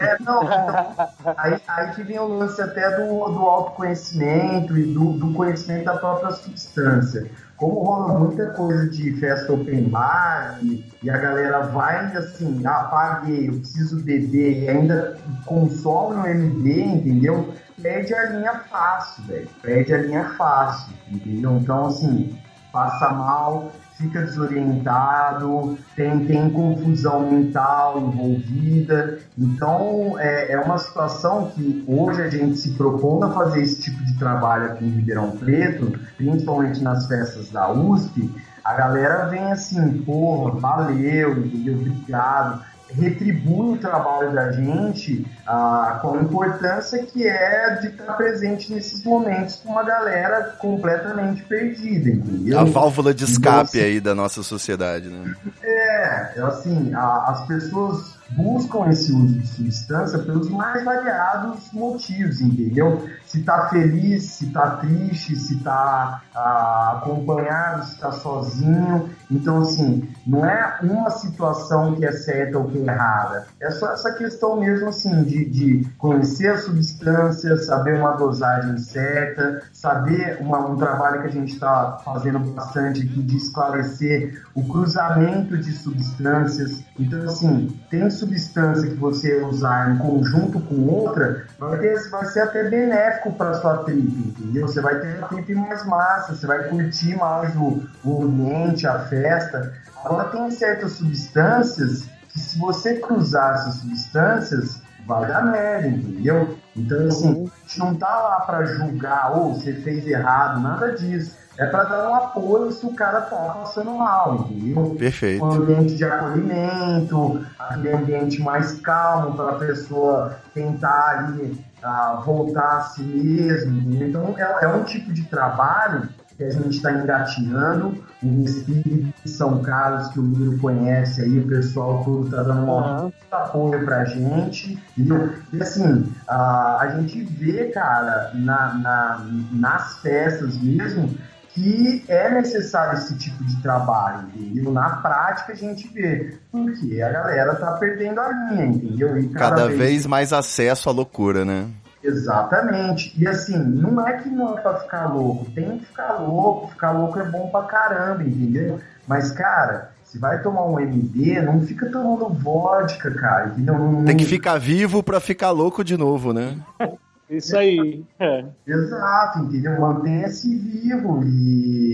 E: É, não, então, aí, aí que vem o lance até do, do autoconhecimento e do, do conhecimento da própria substância. Como rola muita coisa de festa open bar e, e a galera vai assim, ah, paguei, eu preciso beber e ainda consome o MD, entendeu? Perde a linha fácil, velho. Perde a linha fácil, entendeu? Então, assim, passa mal, fica desorientado, tem, tem confusão mental envolvida. Então, é, é uma situação que hoje a gente se propondo a fazer esse tipo de trabalho aqui em Ribeirão Preto, principalmente nas festas da USP, a galera vem assim, porra, valeu? Obrigado. Retribui o trabalho da gente ah, com a importância que é de estar presente nesses momentos com uma galera completamente perdida, entendeu?
A: A válvula de escape
E: Então,
A: aí da nossa sociedade, né?
E: é, é assim, a- as pessoas buscam esse uso de substância pelos mais variados motivos, entendeu? Se tá feliz, se tá triste, se tá ah, acompanhado, se tá sozinho. Então, assim, não é uma situação que é certa ou que é errada. É só essa questão mesmo, assim, de, de conhecer a substância, saber uma dosagem certa, saber uma- um trabalho que a gente está fazendo bastante aqui de esclarecer o cruzamento de substâncias. Então, assim, tem substância que você usar em conjunto com outra, vai, ter, vai ser até benéfico para sua trip, entendeu? Você vai ter a trip mais massa, você vai curtir mais o, o ambiente, a festa. Agora, tem certas substâncias que, se você cruzar essas substâncias, vai dar merda, entendeu? Então, assim, a gente não tá lá para julgar, ou você fez errado, nada disso. É para dar um apoio se o cara tá passando mal, entendeu?
A: Perfeito.
E: Um ambiente de acolhimento, aquele ambiente mais calmo para a pessoa tentar ali ah, voltar a si mesmo. entendeu? Então é, é um tipo de trabalho que a gente está engatinhando. O Respire de São Carlos, que o Miro conhece aí, o pessoal todo está dando um muito apoio pra gente. Entendeu? E assim, a, a gente vê, cara, na, na- nas festas mesmo, que é necessário esse tipo de trabalho, entendeu? Na prática a gente vê, porque a galera tá perdendo a linha, entendeu? E
A: Cada vez mais acesso à loucura, né?
E: Exatamente. E assim, não é que não é pra ficar louco, tem que ficar louco, ficar louco é bom pra caramba, entendeu? Mas, cara, se vai tomar um MD, não fica tomando vodka, cara, entendeu?
A: Tem que ficar vivo pra ficar louco de novo, né?
C: Isso aí. É.
E: Exato, entendeu? Mantenha-se vivo e,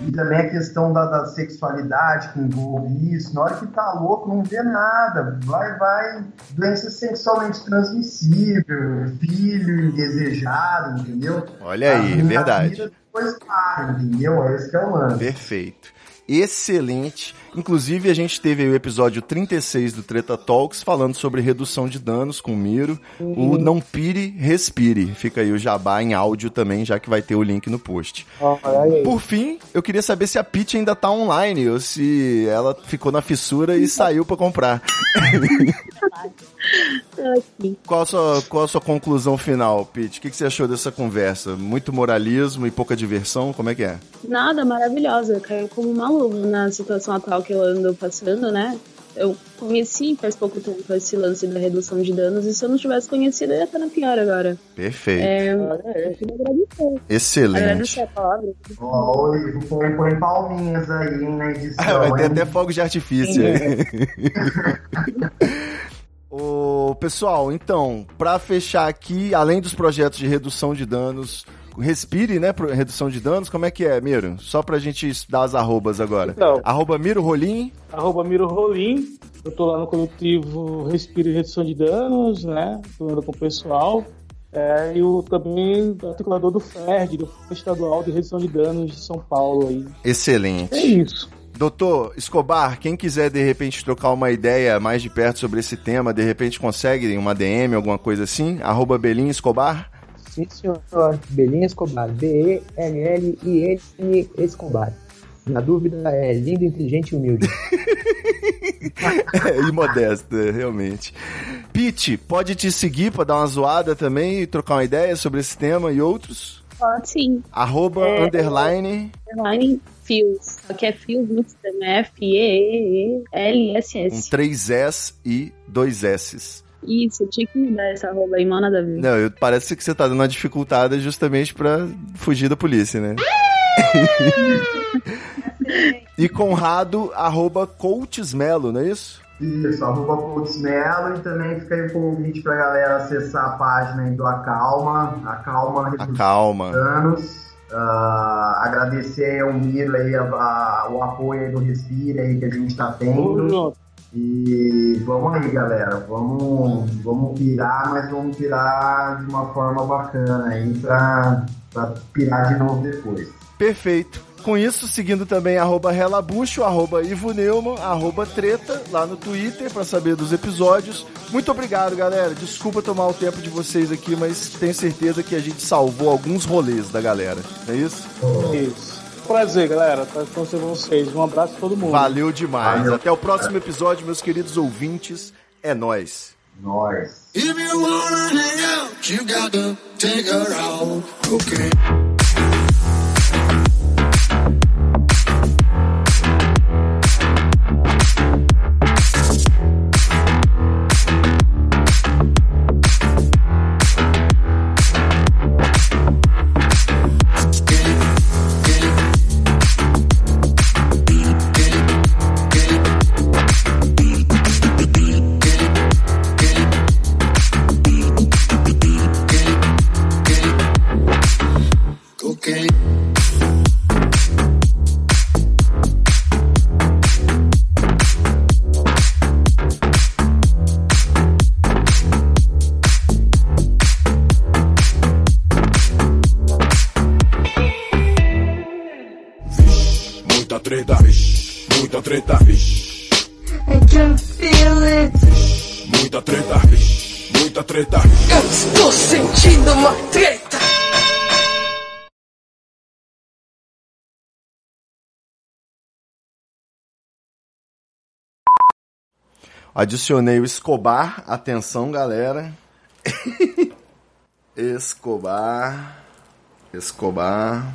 E: e também a questão da, da sexualidade que envolve isso. Na hora que tá louco, não vê nada. Vai, vai. Doença sexualmente transmissível, filho indesejado, entendeu?
A: Olha aí,
E: A
A: verdade.
E: Depois para, entendeu? Esse que é o lance.
A: Perfeito. Excelente. Inclusive, a gente teve aí o episódio 36 do Treta Talks falando sobre redução de danos com o Miro. O Não Pire, Respire. Fica aí o jabá em áudio também, já que vai ter o link no post.
F: Aí.
A: Por fim, eu queria saber se a Peach ainda tá online ou se ela ficou na fissura e saiu pra comprar.
D: Aqui.
A: Qual a sua, qual a sua conclusão final, Peach? O que, que você achou dessa conversa? Muito moralismo e pouca diversão? Como é que é?
D: Nada, maravilhosa. Caiu como uma luva na situação atual que eu ando passando, né? Eu conheci faz pouco tempo esse lance da redução de danos e se eu não tivesse conhecido, eu ia estar na pior agora.
A: Perfeito.
D: É, eu queria agradecer.
A: Excelente.
D: Agradecer a palavra.
E: Ó, oi, põe, põe palminhas aí na edição.
A: Ah, vai ter
E: hein?
A: até fogos de artifício. aí. Ô, pessoal, então, pra fechar aqui, além dos projetos de redução de danos, respire, né? Redução de danos, como é que é, Miro? Só pra gente dar as arrobas agora.
C: Então.
A: Arroba Miro Rolim.
C: Arroba Miro Rolim. Eu tô lá no coletivo Respiro e Redução de Danos, né? Tô andando com o pessoal. É, e o também articulador do FERD, do Fundo Estadual de Redução de Danos de São Paulo aí.
A: Excelente.
C: É isso.
A: Doutor Escobar, quem quiser de repente trocar uma ideia mais de perto sobre esse tema, de repente consegue uma DM, alguma coisa assim? Arroba Belim Escobar.
F: Sim, senhor. Belinha Escobar. B-E-L-L-I-N Escobar. Na dúvida, é lindo, inteligente e humilde.
A: É, e modesta, realmente. Pete, pode te seguir pra dar uma zoada também e trocar uma ideia sobre esse tema e outros?
D: Pode sim.
A: Arroba,
D: É.
A: underline.
D: Underline Fios. Só que é Fios no sistema. É
A: Com
D: F-E-E-L-S-S.
A: três S e dois S.
D: Isso, tinha que mudar essa arroba aí, a ver.
A: Não, eu- parece que você tá dando uma dificultada justamente pra fugir da polícia, né? e Conrado, arroba Coachesmelo, não é isso?
E: Isso, arroba Putz Melo e também fica aí o convite pra galera acessar a página aí do Acalma, Acalma Redução
A: Calma.
E: Ah, agradecer aí ao Miro aí a- a- o apoio do Respira aí que a gente tá tendo. E vamos aí, galera. Vamos, vamos pirar, mas vamos pirar de uma forma bacana aí pra pirar de novo depois.
A: Perfeito. Com isso, seguindo também arroba Relabucho, arroba Ivo Neumann, arroba Treta, lá no Twitter, pra saber dos episódios. Muito obrigado, galera. Desculpa tomar o tempo de vocês aqui, mas tenho certeza que a gente salvou alguns rolês da galera. Não é isso?
C: Isso. Prazer, galera. Prazer conhecer vocês. Um abraço a todo mundo.
A: Valeu demais.
E: Valeu.
A: Até o próximo episódio, meus queridos ouvintes. É nóis.
E: Nós.
I: If you wanna hang out, you gotta take her out. Okay.
A: Adicionei o Escobar. Atenção, galera. Escobar. Escobar.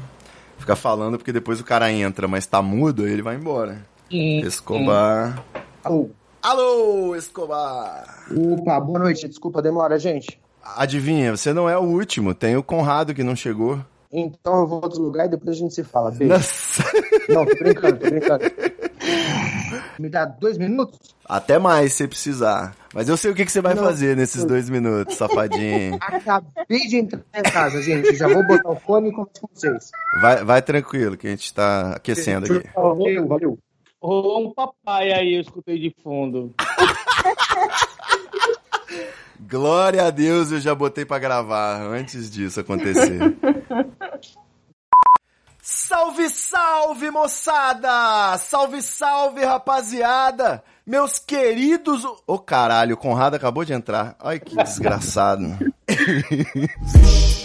A: Fica falando porque depois o cara entra, mas tá mudo, aí ele vai embora. Escobar.
F: Alô.
A: Alô, Escobar.
F: Opa, boa noite. Desculpa a demora, gente.
A: Adivinha, você não é o último. Tem o Conrado que não chegou.
F: Então eu vou deslugar e depois a gente se fala. Beijo.
A: Nossa.
F: Não, tô brincando, tô brincando. Me dá dois minutos?
A: Até mais se precisar. Mas eu sei o que, que você vai
F: Não.
A: fazer nesses dois minutos, safadinho.
F: Acabei de entrar em casa, gente. Já vou botar o fone e começo com vocês.
A: Vai, vai tranquilo, que a gente tá aquecendo aqui.
F: Valeu, valeu.
C: Rolou um papai aí, eu escutei de fundo.
A: Glória a Deus, eu já botei pra gravar antes disso acontecer. Salve, salve, moçada! Salve, salve, rapaziada! Meus queridos. Ô caralho, o Conrado acabou de entrar. Ai que desgraçado.